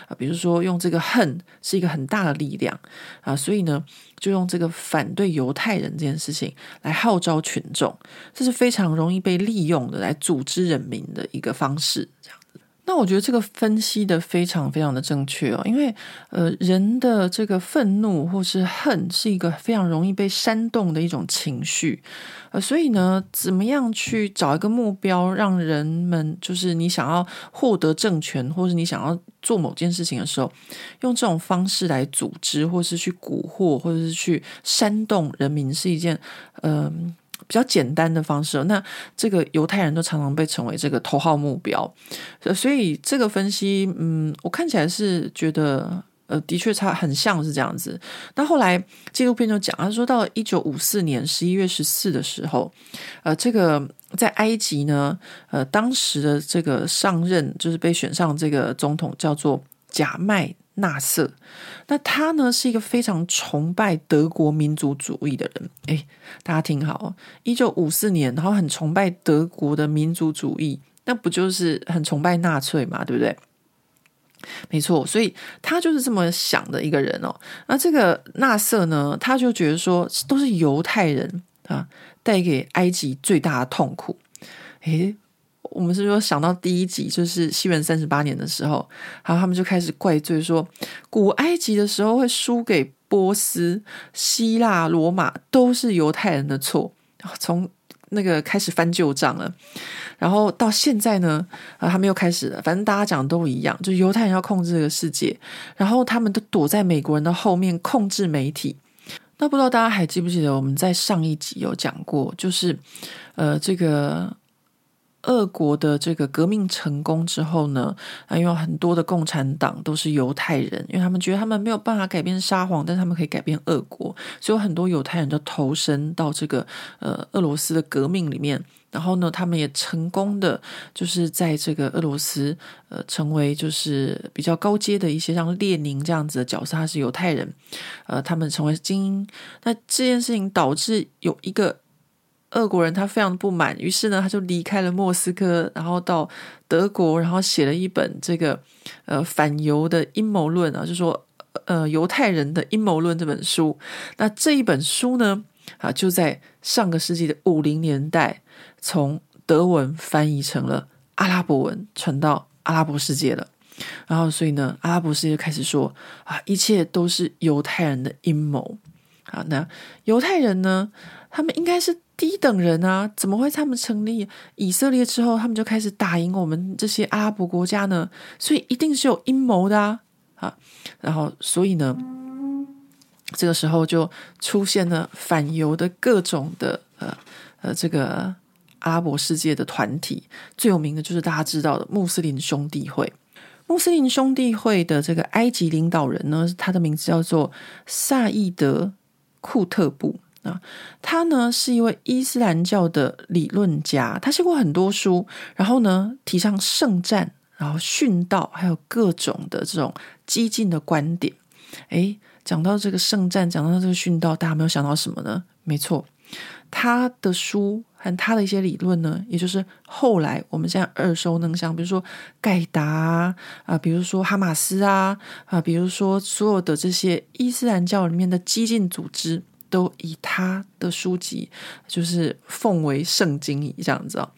啊，比如说用这个恨是一个很大的力量啊，所以呢，就用这个反对犹太人这件事情来号召群众，这是非常容易被利用的来组织人民的一个方式，这样。那我觉得这个分析的非常非常的正确哦，因为呃，人的这个愤怒或是恨是一个非常容易被煽动的一种情绪，呃，所以呢，怎么样去找一个目标，让人们就是你想要获得政权，或是你想要做某件事情的时候，用这种方式来组织，或是去蛊惑，或者是去煽动人民，是一件嗯。呃比较简单的方式，那这个犹太人都常常被称为这个头号目标，所以这个分析，嗯，我看起来是觉得，呃，的确差很像是这样子。那后来纪录片就讲，他说到一九五四年十一月十四的时候，呃，这个在埃及呢，呃，当时的这个上任就是被选上这个总统叫做贾麦。纳瑟，那他呢是一个非常崇拜德国民族主义的人。诶，大家听好，一九五四年，然后很崇拜德国的民族主义，那不就是很崇拜纳粹嘛？对不对？没错，所以他就是这么想的一个人哦。那这个纳瑟呢，他就觉得说，都是犹太人啊，带给埃及最大的痛苦。诶。我们是说想到第一集，就是西元三十八年的时候，然后他们就开始怪罪说，古埃及的时候会输给波斯、希腊、罗马，都是犹太人的错。从那个开始翻旧账了。然后到现在呢，啊，他们又开始了。反正大家讲的都一样，就犹太人要控制这个世界，然后他们都躲在美国人的后面控制媒体。那不知道大家还记不记得我们在上一集有讲过，就是呃，这个。俄国的这个革命成功之后呢，啊，因为很多的共产党都是犹太人，因为他们觉得他们没有办法改变沙皇，但他们可以改变俄国，所以很多犹太人都投身到这个呃俄罗斯的革命里面。然后呢，他们也成功的就是在这个俄罗斯呃成为就是比较高阶的一些像列宁这样子的角色，他是犹太人，呃，他们成为精英。那这件事情导致有一个。俄国人他非常不满，于是呢，他就离开了莫斯科，然后到德国，然后写了一本这个呃反犹的阴谋论啊，就说呃犹太人的阴谋论这本书。那这一本书呢啊，就在上个世纪的五零年代，从德文翻译成了阿拉伯文，传到阿拉伯世界了。然后，所以呢，阿拉伯世界就开始说啊，一切都是犹太人的阴谋。啊，那犹太人呢，他们应该是。低等人啊，怎么会他们成立以色列之后，他们就开始打赢我们这些阿拉伯国家呢？所以一定是有阴谋的啊！啊，然后所以呢，这个时候就出现了反犹的各种的呃呃这个阿拉伯世界的团体，最有名的就是大家知道的穆斯林兄弟会。穆斯林兄弟会的这个埃及领导人呢，他的名字叫做萨义德库特布。啊，他呢是一位伊斯兰教的理论家，他写过很多书，然后呢提倡圣战，然后殉道，还有各种的这种激进的观点。诶，讲到这个圣战，讲到这个殉道，大家没有想到什么呢？没错，他的书和他的一些理论呢，也就是后来我们现在耳熟能详，比如说盖达，啊，比如说哈马斯啊，啊，比如说所有的这些伊斯兰教里面的激进组织。都以他的书籍就是奉为圣经这样子啊。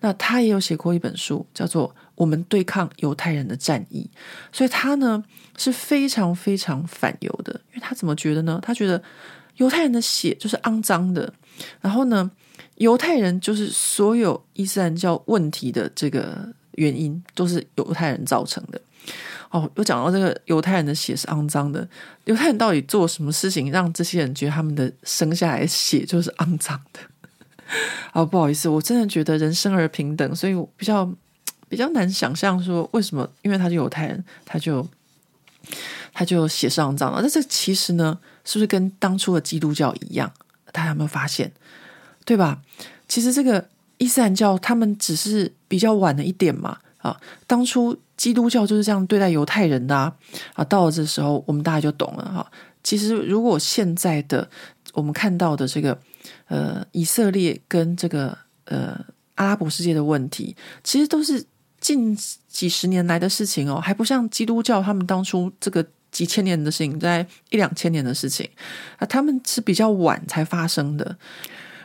那他也有写过一本书，叫做《我们对抗犹太人的战役》。所以他呢是非常非常反犹的，因为他怎么觉得呢？他觉得犹太人的血就是肮脏的，然后呢，犹太人就是所有伊斯兰教问题的这个原因，都是犹太人造成的。哦，又讲到这个犹太人的血是肮脏的，犹太人到底做什么事情让这些人觉得他们的生下来血就是肮脏的？哦，不好意思，我真的觉得人生而平等，所以我比较比较难想象说为什么，因为他是犹太人，他就他就血是肮脏的。那这其实呢，是不是跟当初的基督教一样？大家有没有发现？对吧？其实这个伊斯兰教他们只是比较晚了一点嘛。啊，当初基督教就是这样对待犹太人的啊！啊，到了这时候，我们大家就懂了哈。其实，如果现在的我们看到的这个呃以色列跟这个呃阿拉伯世界的问题，其实都是近几十年来的事情哦，还不像基督教他们当初这个几千年的事情，在一两千年的事情啊，他们是比较晚才发生的。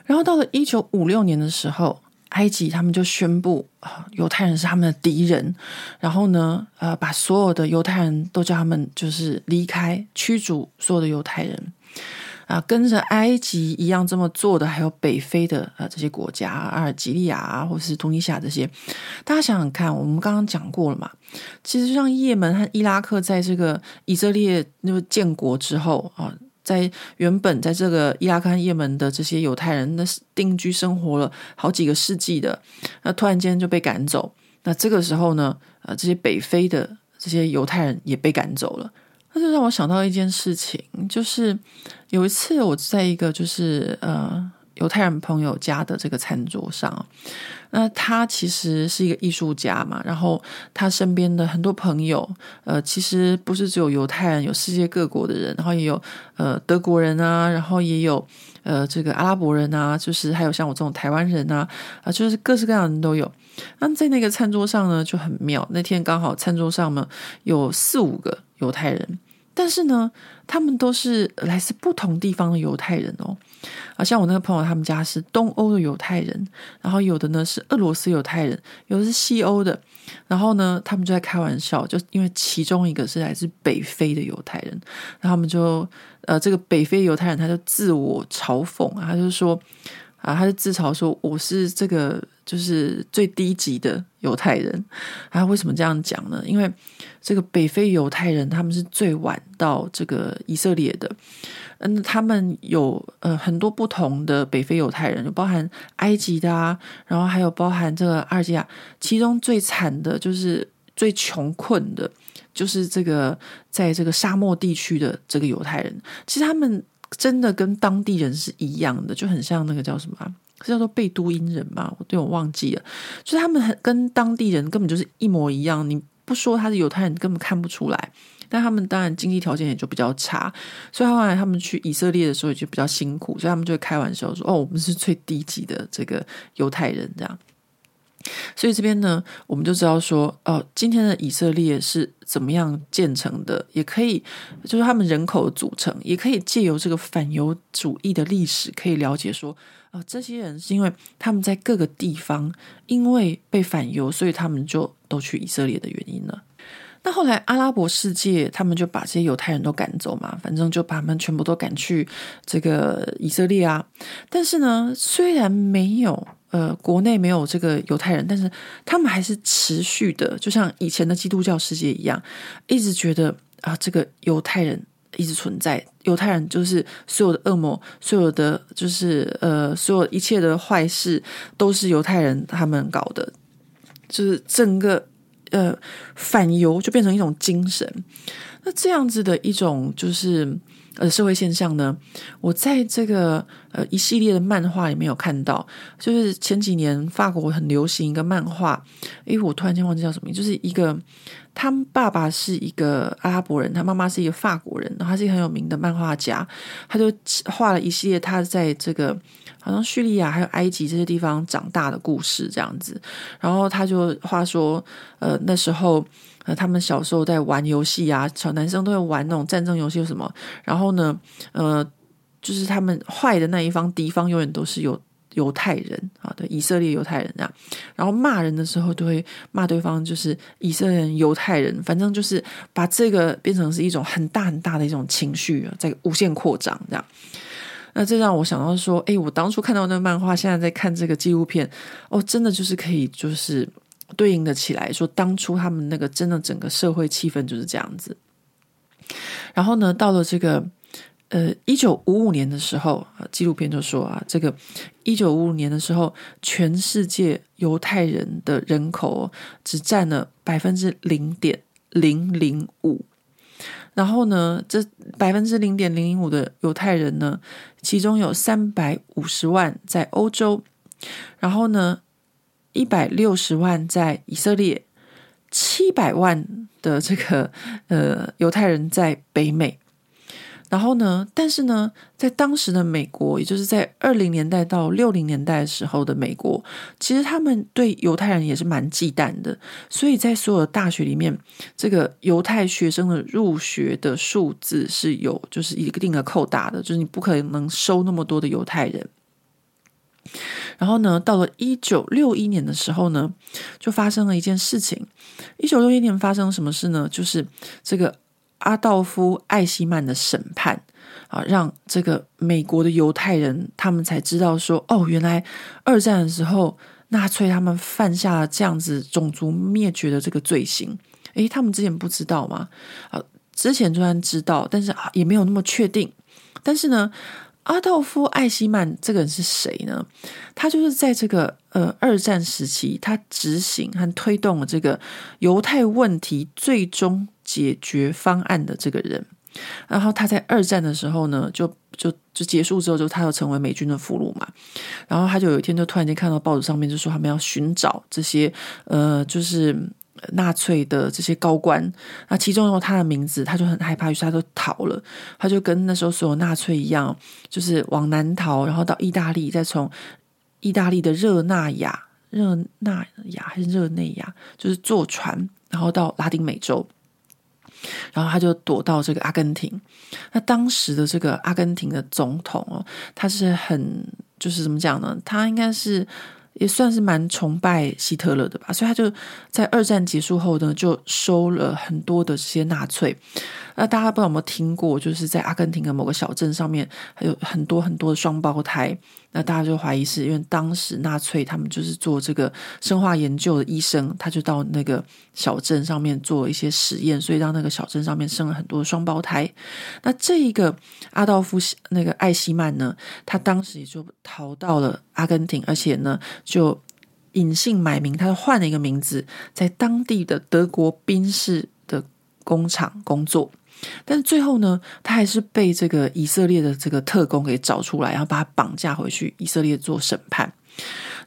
然后到了一九五六年的时候。埃及他们就宣布啊，犹太人是他们的敌人，然后呢，呃，把所有的犹太人都叫他们就是离开，驱逐所有的犹太人啊。跟着埃及一样这么做的，还有北非的啊这些国家，阿尔及利亚啊，或是突尼西亚这些。大家想想看，我们刚刚讲过了嘛，其实像也门和伊拉克，在这个以色列那个建国之后啊。在原本在这个伊拉克、也门的这些犹太人，那是定居生活了好几个世纪的，那突然间就被赶走。那这个时候呢，呃，这些北非的这些犹太人也被赶走了。那就让我想到一件事情，就是有一次我在一个就是呃。犹太人朋友家的这个餐桌上，那他其实是一个艺术家嘛，然后他身边的很多朋友，呃，其实不是只有犹太人，有世界各国的人，然后也有呃德国人啊，然后也有呃这个阿拉伯人啊，就是还有像我这种台湾人啊，啊，就是各式各样的人都有。那在那个餐桌上呢，就很妙，那天刚好餐桌上呢有四五个犹太人。但是呢，他们都是来自不同地方的犹太人哦，啊，像我那个朋友，他们家是东欧的犹太人，然后有的呢是俄罗斯犹太人，有的是西欧的，然后呢，他们就在开玩笑，就因为其中一个是来自北非的犹太人，然后他们就呃，这个北非犹太人他就自我嘲讽啊，他就说啊，他就自嘲说我是这个就是最低级的犹太人。啊，为什么这样讲呢？因为这个北非犹太人他们是最晚到这个以色列的。嗯，他们有呃很多不同的北非犹太人，就包含埃及的啊，然后还有包含这个阿尔及亚，其中最惨的就是最穷困的，就是这个在这个沙漠地区的这个犹太人。其实他们真的跟当地人是一样的，就很像那个叫什么，是叫做贝都因人嘛？我对我忘记了，就是他们很跟当地人根本就是一模一样，你不说他是犹太人，根本看不出来。但他们当然经济条件也就比较差，所以后来他们去以色列的时候也就比较辛苦，所以他们就会开玩笑说：“哦，我们是最低级的这个犹太人。”这样。所以这边呢，我们就知道说，哦，今天的以色列是怎么样建成的，也可以就是他们人口的组成，也可以借由这个反犹主义的历史，可以了解说，哦，这些人是因为他们在各个地方因为被反犹，所以他们就都去以色列的原因了。那后来阿拉伯世界，他们就把这些犹太人都赶走嘛，反正就把他们全部都赶去这个以色列啊。但是呢，虽然没有呃国内没有这个犹太人，但是他们还是持续的，就像以前的基督教世界一样，一直觉得啊，这个犹太人一直存在，犹太人就是所有的恶魔，所有的就是呃所有一切的坏事都是犹太人他们搞的，就是整个。呃，反犹就变成一种精神，那这样子的一种就是呃社会现象呢，我在这个呃一系列的漫画里面有看到，就是前几年法国很流行一个漫画，诶，我突然间忘记叫什么，就是一个他爸爸是一个阿拉伯人，他妈妈是一个法国人，然后他是一个很有名的漫画家，他就画了一系列他在这个。好像叙利亚还有埃及这些地方长大的故事这样子，然后他就话说，呃，那时候呃，他们小时候在玩游戏啊，小男生都会玩那种战争游戏什么，然后呢，呃，就是他们坏的那一方敌方永远都是犹犹太人啊，对，以色列犹太人啊，然后骂人的时候都会骂对方就是以色列人犹太人，反正就是把这个变成是一种很大很大的一种情绪啊，在无限扩张这样。那这让我想到说，诶，我当初看到那漫画，现在在看这个纪录片，哦，真的就是可以，就是对应的起来说，当初他们那个真的整个社会气氛就是这样子。然后呢，到了这个呃一九五五年的时候，纪录片就说啊，这个一九五五年的时候，全世界犹太人的人口只占了百分之零点零零五。然后呢，这百分之零点零零五的犹太人呢，其中有三百五十万在欧洲，然后呢，一百六十万在以色列，七百万的这个呃犹太人在北美。然后呢，但是呢，在当时的美国，也就是在二零年代到六零年代的时候的美国，其实他们对犹太人也是蛮忌惮的，所以在所有的大学里面，这个犹太学生的入学的数字是有就是一定的扣打的，就是你不可能收那么多的犹太人。然后呢，到了一九六一年的时候呢，就发生了一件事情。一九六一年发生了什么事呢？就是这个。阿道夫·艾希曼的审判啊，让这个美国的犹太人他们才知道说，哦，原来二战的时候纳粹他们犯下了这样子种族灭绝的这个罪行。诶，他们之前不知道吗？啊，之前虽然知道，但是啊也没有那么确定。但是呢，阿道夫·艾希曼这个人是谁呢？他就是在这个呃二战时期，他执行和推动了这个犹太问题最终解决方案的这个人，然后他在二战的时候呢，就就就结束之后，就他要成为美军的俘虏嘛。然后他就有一天就突然间看到报纸上面就说他们要寻找这些呃，就是纳粹的这些高官，那其中有他的名字，他就很害怕，于是他就逃了。他就跟那时候所有纳粹一样，就是往南逃，然后到意大利，再从意大利的热那亚、热那亚还是热内亚，就是坐船，然后到拉丁美洲。然后他就躲到这个阿根廷。那当时的这个阿根廷的总统哦，他是很就是怎么讲呢？他应该是也算是蛮崇拜希特勒的吧。所以他就在二战结束后呢，就收了很多的这些纳粹，那大家不知道有没有听过，就是在阿根廷的某个小镇上面，还有很多很多的双胞胎。那大家就怀疑是因为当时纳粹他们就是做这个生化研究的医生，他就到那个小镇上面做一些实验，所以让那个小镇上面生了很多双胞胎。那这一个阿道夫那个艾希曼呢，他当时也就逃到了阿根廷，而且呢就隐姓埋名，他就换了一个名字，在当地的德国宾士的工厂工作。但是最后呢，他还是被这个以色列的这个特工给找出来，然后把他绑架回去以色列做审判。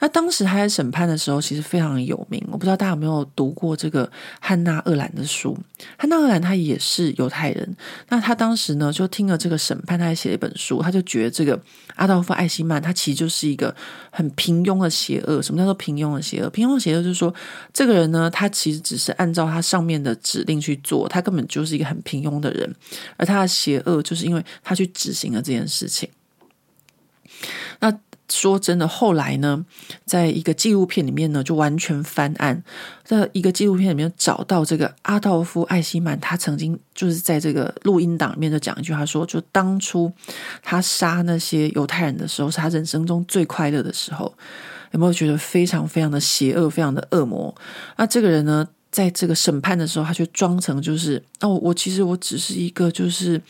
那当时他在审判的时候，其实非常有名。我不知道大家有没有读过这个汉娜·厄兰的书。汉娜·厄兰他也是犹太人。那他当时呢，就听了这个审判，他还写了一本书。他就觉得这个阿道夫·艾希曼，他其实就是一个很平庸的邪恶。什么叫做平庸的邪恶？平庸的邪恶就是说，这个人呢，他其实只是按照他上面的指令去做，他根本就是一个很平庸的人。而他的邪恶，就是因为他去执行了这件事情。那。说真的，后来呢，在一个纪录片里面呢，就完全翻案。在一个纪录片里面找到这个阿道夫·艾希曼，他曾经就是在这个录音档里面就讲一句话说，就当初他杀那些犹太人的时候，是他人生中最快乐的时候。有没有觉得非常非常的邪恶，非常的恶魔？那这个人呢，在这个审判的时候，他却装成就是哦，我其实我只是一个就是。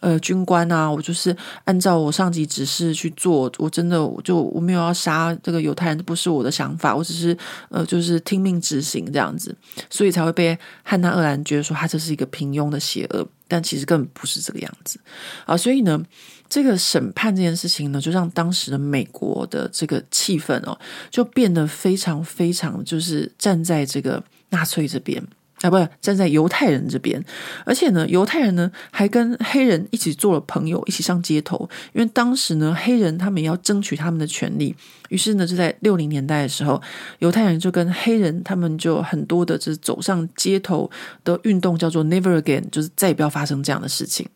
呃，军官啊，我就是按照我上级指示去做，我真的我就我没有要杀这个犹太人，不是我的想法，我只是呃，就是听命执行这样子，所以才会被汉娜·鄂兰觉得说他这是一个平庸的邪恶，但其实根本不是这个样子啊。所以呢，这个审判这件事情呢，就让当时的美国的这个气氛哦，就变得非常非常，就是站在这个纳粹这边。啊，不是站在犹太人这边，而且呢，犹太人呢还跟黑人一起做了朋友，一起上街头。因为当时呢，黑人他们也要争取他们的权利，于是呢，就在六零年代的时候，犹太人就跟黑人他们就很多的，就是走上街头的运动，叫做 Never Again，就是再也不要发生这样的事情。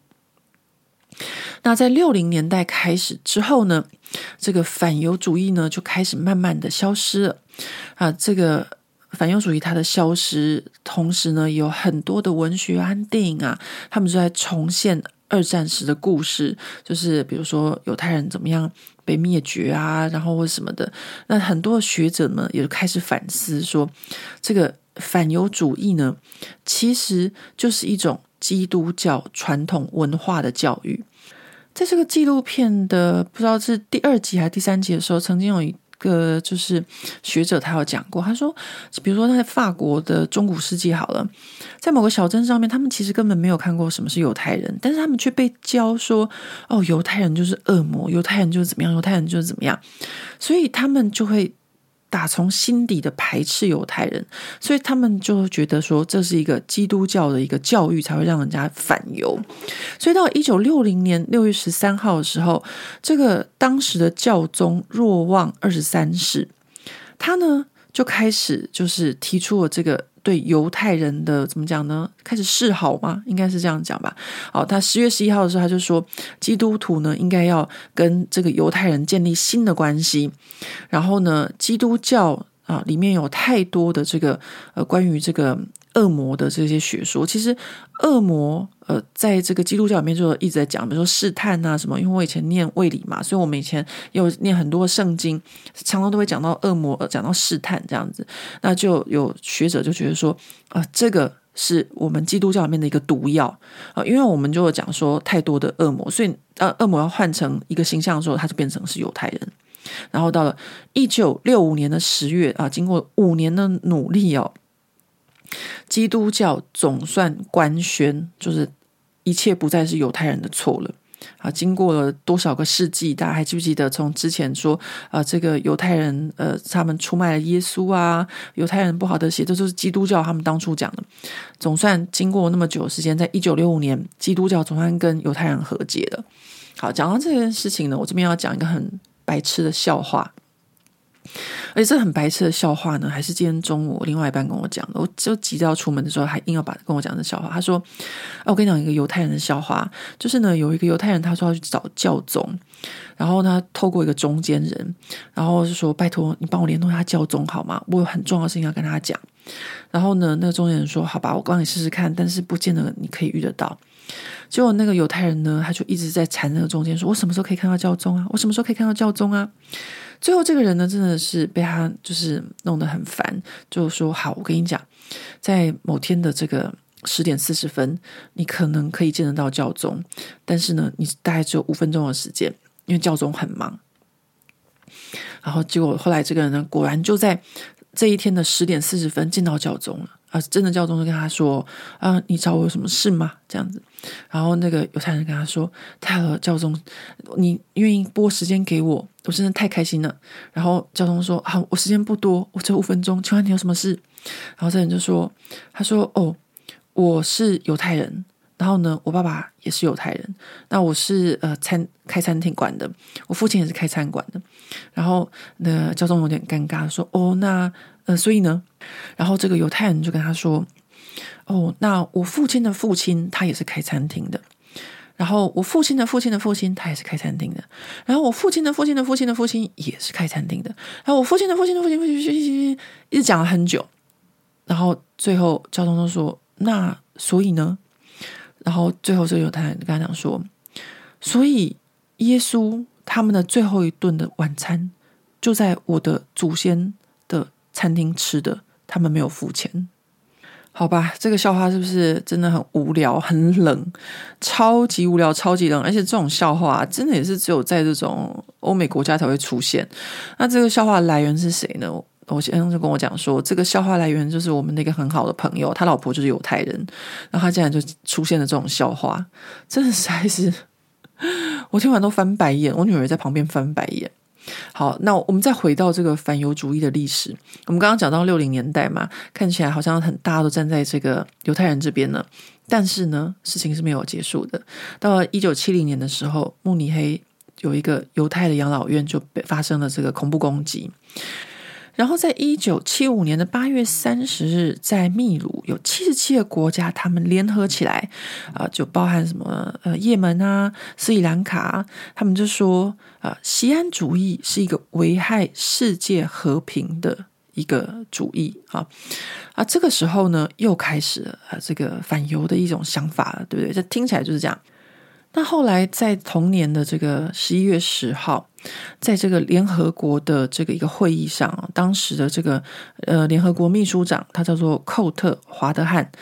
那在六零年代开始之后呢，这个反犹主义呢就开始慢慢的消失了啊，这个。反犹主义它的消失，同时呢，有很多的文学和电影啊，他们就在重现二战时的故事，就是比如说犹太人怎么样被灭绝啊，然后或什么的。那很多学者呢，也就开始反思说，这个反犹主义呢，其实就是一种基督教传统文化的教育。在这个纪录片的不知道是第二集还是第三集的时候，曾经有一。个就是学者，他有讲过，他说，比如说他在法国的中古世纪好了，在某个小镇上面，他们其实根本没有看过什么是犹太人，但是他们却被教说，哦，犹太人就是恶魔，犹太人就是怎么样，犹太人就是怎么样，所以他们就会。打从心底的排斥犹太人，所以他们就觉得说，这是一个基督教的一个教育，才会让人家反犹。所以到一九六零年六月十三号的时候，这个当时的教宗若望二十三世，他呢就开始就是提出了这个。对犹太人的怎么讲呢？开始示好吗？应该是这样讲吧。好，他十月十一号的时候，他就说基督徒呢应该要跟这个犹太人建立新的关系。然后呢，基督教啊里面有太多的这个呃关于这个。恶魔的这些学说，其实恶魔呃，在这个基督教里面就一直在讲，比如说试探啊什么。因为我以前念卫理嘛，所以我们以前有念很多圣经，常常都会讲到恶魔，呃讲到试探这样子。那就有学者就觉得说，啊、呃，这个是我们基督教里面的一个毒药啊、因为我们就讲说太多的恶魔，所以呃，恶魔要换成一个形象的时候，他就变成是犹太人。然后到了一九六五年的十月啊、呃，经过五年的努力哦。基督教总算官宣，就是一切不再是犹太人的错了啊！经过了多少个世纪，大家还记不记得？从之前说啊，这个犹太人呃，他们出卖了耶稣啊，犹太人不好的写，这就是基督教他们当初讲的。总算经过那么久时间，在一九六五年，基督教总算跟犹太人和解了。好，讲到这件事情呢，我这边要讲一个很白痴的笑话。而且这很白痴的笑话呢，还是今天中午另外一半跟我讲的。我就急着要出门的时候，还硬要把跟我讲的笑话。他说：“啊，我跟你讲一个犹太人的笑话，就是呢，有一个犹太人，他说要去找教宗，然后他透过一个中间人，然后就说：‘拜托你帮我联络一下教宗好吗？我有很重要的事情要跟他讲。’然后呢，那个中间人说：“好吧，我帮你试试看，但是不见得你可以遇得到。”结果那个犹太人呢，他就一直在缠那个中间，说：“我什么时候可以看到教宗啊？我什么时候可以看到教宗啊？”最后这个人呢，真的是被他就是弄得很烦，就说：“好，我跟你讲，在某天的这个十点四十分，你可能可以见得到教宗，但是呢，你大概只有五分钟的时间，因为教宗很忙。”然后结果后来这个人呢，果然就在这一天的十点四十分见到教宗了。啊，真的教宗就跟他说：“啊，你找我有什么事吗？”这样子，然后那个犹太人跟他说：“太好了，教宗，你愿意拨时间给我，我真的太开心了。”然后教宗说：“好，我时间不多，我只有五分钟，请问你有什么事？”然后这人就说：“他说哦，我是犹太人，然后呢，我爸爸也是犹太人，那我是呃餐开餐厅馆的，我父亲也是开餐馆的。”然后那教宗有点尴尬说：“哦，那。”呃，所以呢，然后这个犹太人就跟他说：“哦，那我父亲的父亲他也是开餐厅的，然后我父亲的父亲的父亲他也是开餐厅的，然后我父亲的父亲的父亲的父亲也是开餐厅的，然后我父亲的父亲的父亲父亲父亲一直讲了很久，然后最后交通都说：那所以呢？然后最后这个犹太人跟他讲说：所以耶稣他们的最后一顿的晚餐就在我的祖先的。”餐厅吃的，他们没有付钱，好吧？这个笑话是不是真的很无聊、很冷，超级无聊、超级冷？而且这种笑话真的也是只有在这种欧美国家才会出现。那这个笑话来源是谁呢？我先生就跟我讲说，这个笑话来源就是我们那个很好的朋友，他老婆就是犹太人，然后他竟然就出现了这种笑话，真的实在是 我听完都翻白眼，我女儿在旁边翻白眼。好，那我们再回到这个反犹主义的历史。我们刚刚讲到六零年代嘛，看起来好像很大家都站在这个犹太人这边呢。但是呢，事情是没有结束的。到了一九七零年的时候，慕尼黑有一个犹太的养老院就被发生了这个恐怖攻击。然后，在一九七五年的八月三十日，在秘鲁有七十七个国家，他们联合起来，啊、就包含什么呃，也门啊、斯里兰卡，他们就说啊，锡安主义是一个危害世界和平的一个主义啊啊，这个时候呢，又开始了啊，这个反犹的一种想法了，对不对？这听起来就是这样。那后来在同年的这个十一月十号，在这个联合国的这个一个会议上，当时的这个呃联合国秘书长他叫做寇特华德汉，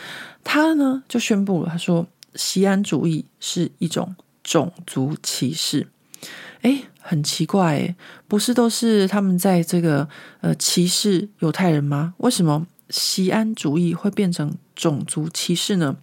他呢就宣布了，他说锡安主义是一种种族歧视。诶，很奇怪诶，不是都是他们在这个呃歧视犹太人吗？为什么锡安主义会变成种族歧视呢？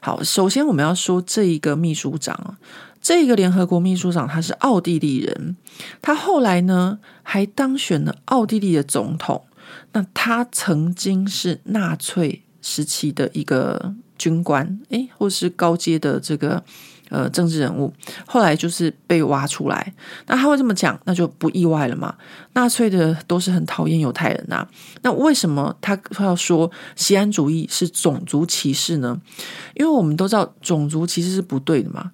好，首先我们要说这一个秘书长啊，这个联合国秘书长他是奥地利人，他后来呢还当选了奥地利的总统。那他曾经是纳粹时期的一个军官，诶，或是高阶的这个。呃，政治人物后来就是被挖出来，那他会这么讲，那就不意外了嘛。纳粹的都是很讨厌犹太人呐、那为什么他要说西安主义是种族歧视呢？因为我们都知道种族歧视是不对的嘛。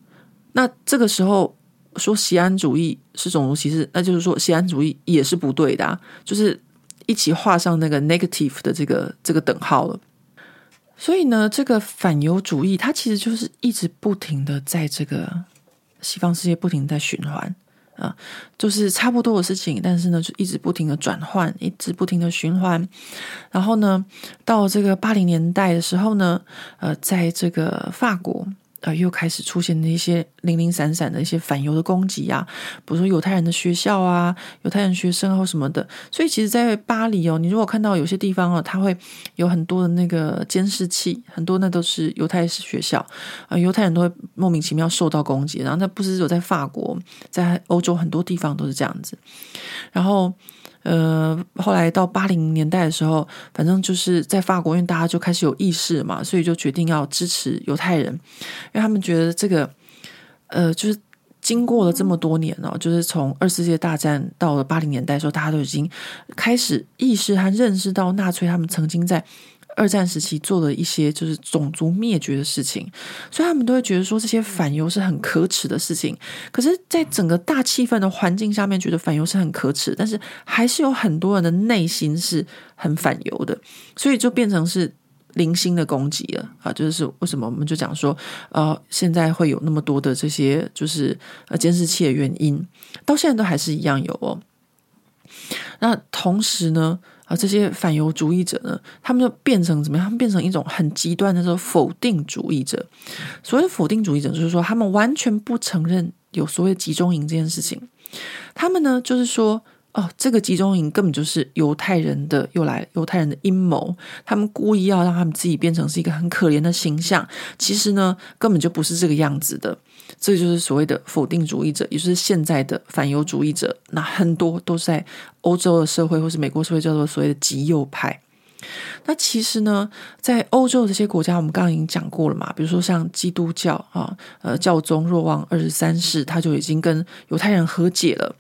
那这个时候说西安主义是种族歧视，那就是说西安主义也是不对的、啊，就是一起画上那个 negative 的这个这个等号了。所以呢，这个反犹主义它其实就是一直不停的在这个西方世界不停在循环啊，就是差不多的事情，但是呢，就一直不停的转换，一直不停的循环。然后呢，到这个八零年代的时候呢，呃，在这个法国。呃，又开始出现那些零零散散的一些反犹的攻击啊，比如说犹太人的学校啊，犹太人学生或什么的。所以，其实，在巴黎哦，你如果看到有些地方哦，它会有很多的那个监视器，很多那都是犹太式学校啊，犹太人都会莫名其妙受到攻击。然后，那不是只有在法国，在欧洲很多地方都是这样子。然后。呃，后来到八零年代的时候，反正就是在法国，因为大家就开始有意识嘛，所以就决定要支持犹太人，因为他们觉得这个，呃，就是经过了这么多年哦，就是从二次世界大战到了八零年代的时候，大家都已经开始意识和认识到纳粹他们曾经在二战时期做了一些就是种族灭绝的事情，所以他们都会觉得说这些反犹是很可耻的事情。可是，在整个大气氛的环境下面，觉得反犹是很可耻，但是还是有很多人的内心是很反犹的，所以就变成是零星的攻击了啊！就是为什么我们就讲说，呃，现在会有那么多的这些就是呃监视器的原因，到现在都还是一样有哦。那同时呢，啊，这些反犹主义者呢，他们就变成怎么样？他们变成一种很极端的这种否定主义者。所谓否定主义者，就是说他们完全不承认有所谓集中营这件事情。他们呢，就是说。哦，这个集中营根本就是犹太人的又来犹太人的阴谋，他们故意要让他们自己变成是一个很可怜的形象。其实呢，根本就不是这个样子的。这就是所谓的否定主义者，也就是现在的反犹主义者。那很多都在欧洲的社会或是美国社会叫做所谓的极右派。那其实呢，在欧洲这些国家，我们刚刚已经讲过了嘛。比如说像基督教啊，呃，教宗若望二十三世，他就已经跟犹太人和解了。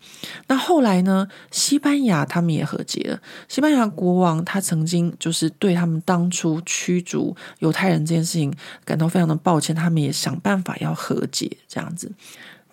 那后来呢，西班牙他们也和解了。西班牙国王他曾经就是对他们当初驱逐犹太人这件事情感到非常的抱歉，他们也想办法要和解，这样子。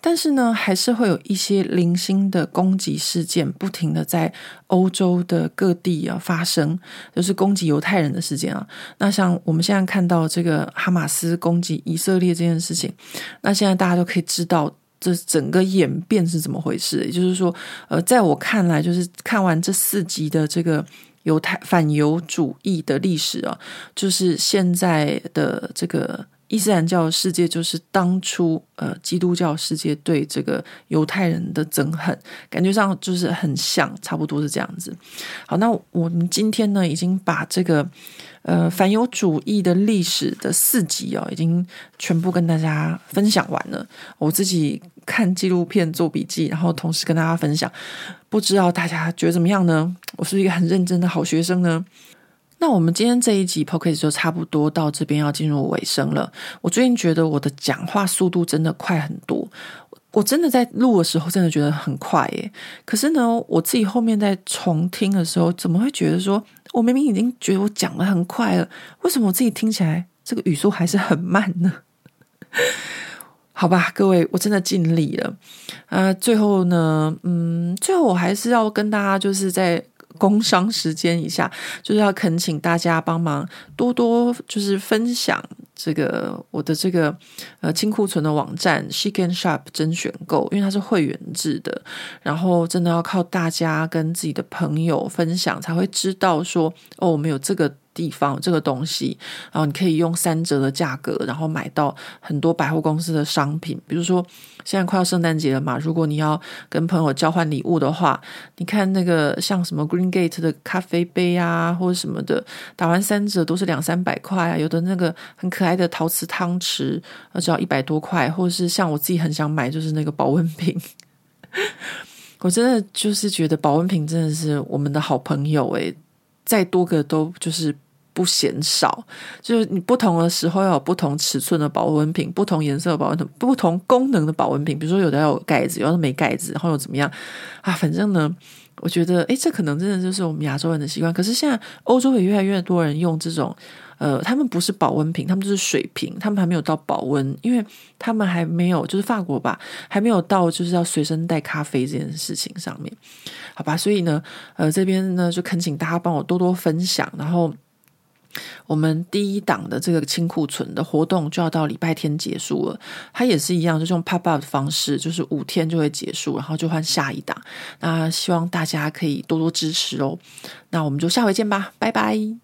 但是呢，还是会有一些零星的攻击事件，不停的在欧洲的各地啊发生，就是攻击犹太人的事件啊。那像我们现在看到这个哈马斯攻击以色列这件事情，那现在大家都可以知道这整个演变是怎么回事。也就是说，呃，在我看来，就是看完这四集的这个犹太反犹主义的历史啊，就是现在的这个。伊斯兰教世界就是当初呃基督教世界对这个犹太人的憎恨，感觉上就是很像，差不多是这样子。好，那我们今天呢已经把这个呃反犹主义的历史的四集哦，已经全部跟大家分享完了。我自己看纪录片做笔记，然后同时跟大家分享，不知道大家觉得怎么样呢？我是一个很认真的好学生呢。那我们今天这一集 p o c k e t 就差不多到这边要进入尾声了。我最近觉得我的讲话速度真的快很多，我真的在录的时候真的觉得很快耶。可是呢，我自己后面在重听的时候，怎么会觉得说我明明已经觉得我讲得很快了，为什么我自己听起来这个语速还是很慢呢？好吧，各位，我真的尽力了。呃，最后呢，嗯，最后我还是要跟大家就是在。工商时间一下，就是要恳请大家帮忙多多就是分享这个我的这个呃清库存的网站，she can Shop 真选购，因为它是会员制的，然后真的要靠大家跟自己的朋友分享，才会知道说哦，我们有这个。地方这个东西，然后你可以用三折的价格，然后买到很多百货公司的商品。比如说，现在快要圣诞节了嘛，如果你要跟朋友交换礼物的话，你看那个像什么 Green Gate 的咖啡杯啊，或者什么的，打完三折都是两三百块啊。有的那个很可爱的陶瓷汤匙，只要一百多块，或者是像我自己很想买，就是那个保温瓶。我真的就是觉得保温瓶真的是我们的好朋友诶，再多个都就是。不嫌少，就是你不同的时候要有不同尺寸的保温瓶，不同颜色的保温瓶，不同功能的保温瓶。比如说有的要有盖子，有的没盖子，然后又怎么样啊？反正呢，我觉得，诶，这可能真的就是我们亚洲人的习惯。可是现在欧洲也越来越多人用这种，呃，他们不是保温瓶，他们就是水瓶，他们还没有到保温，因为他们还没有，就是法国吧，还没有到就是要随身带咖啡这件事情上面，好吧？所以呢，呃，这边呢就恳请大家帮我多多分享，然后。我们第一档的这个清库存的活动就要到礼拜天结束了，它也是一样，就是用 pop up 的方式，就是五天就会结束，然后就换下一档。那希望大家可以多多支持哦。那我们就下回见吧，拜拜。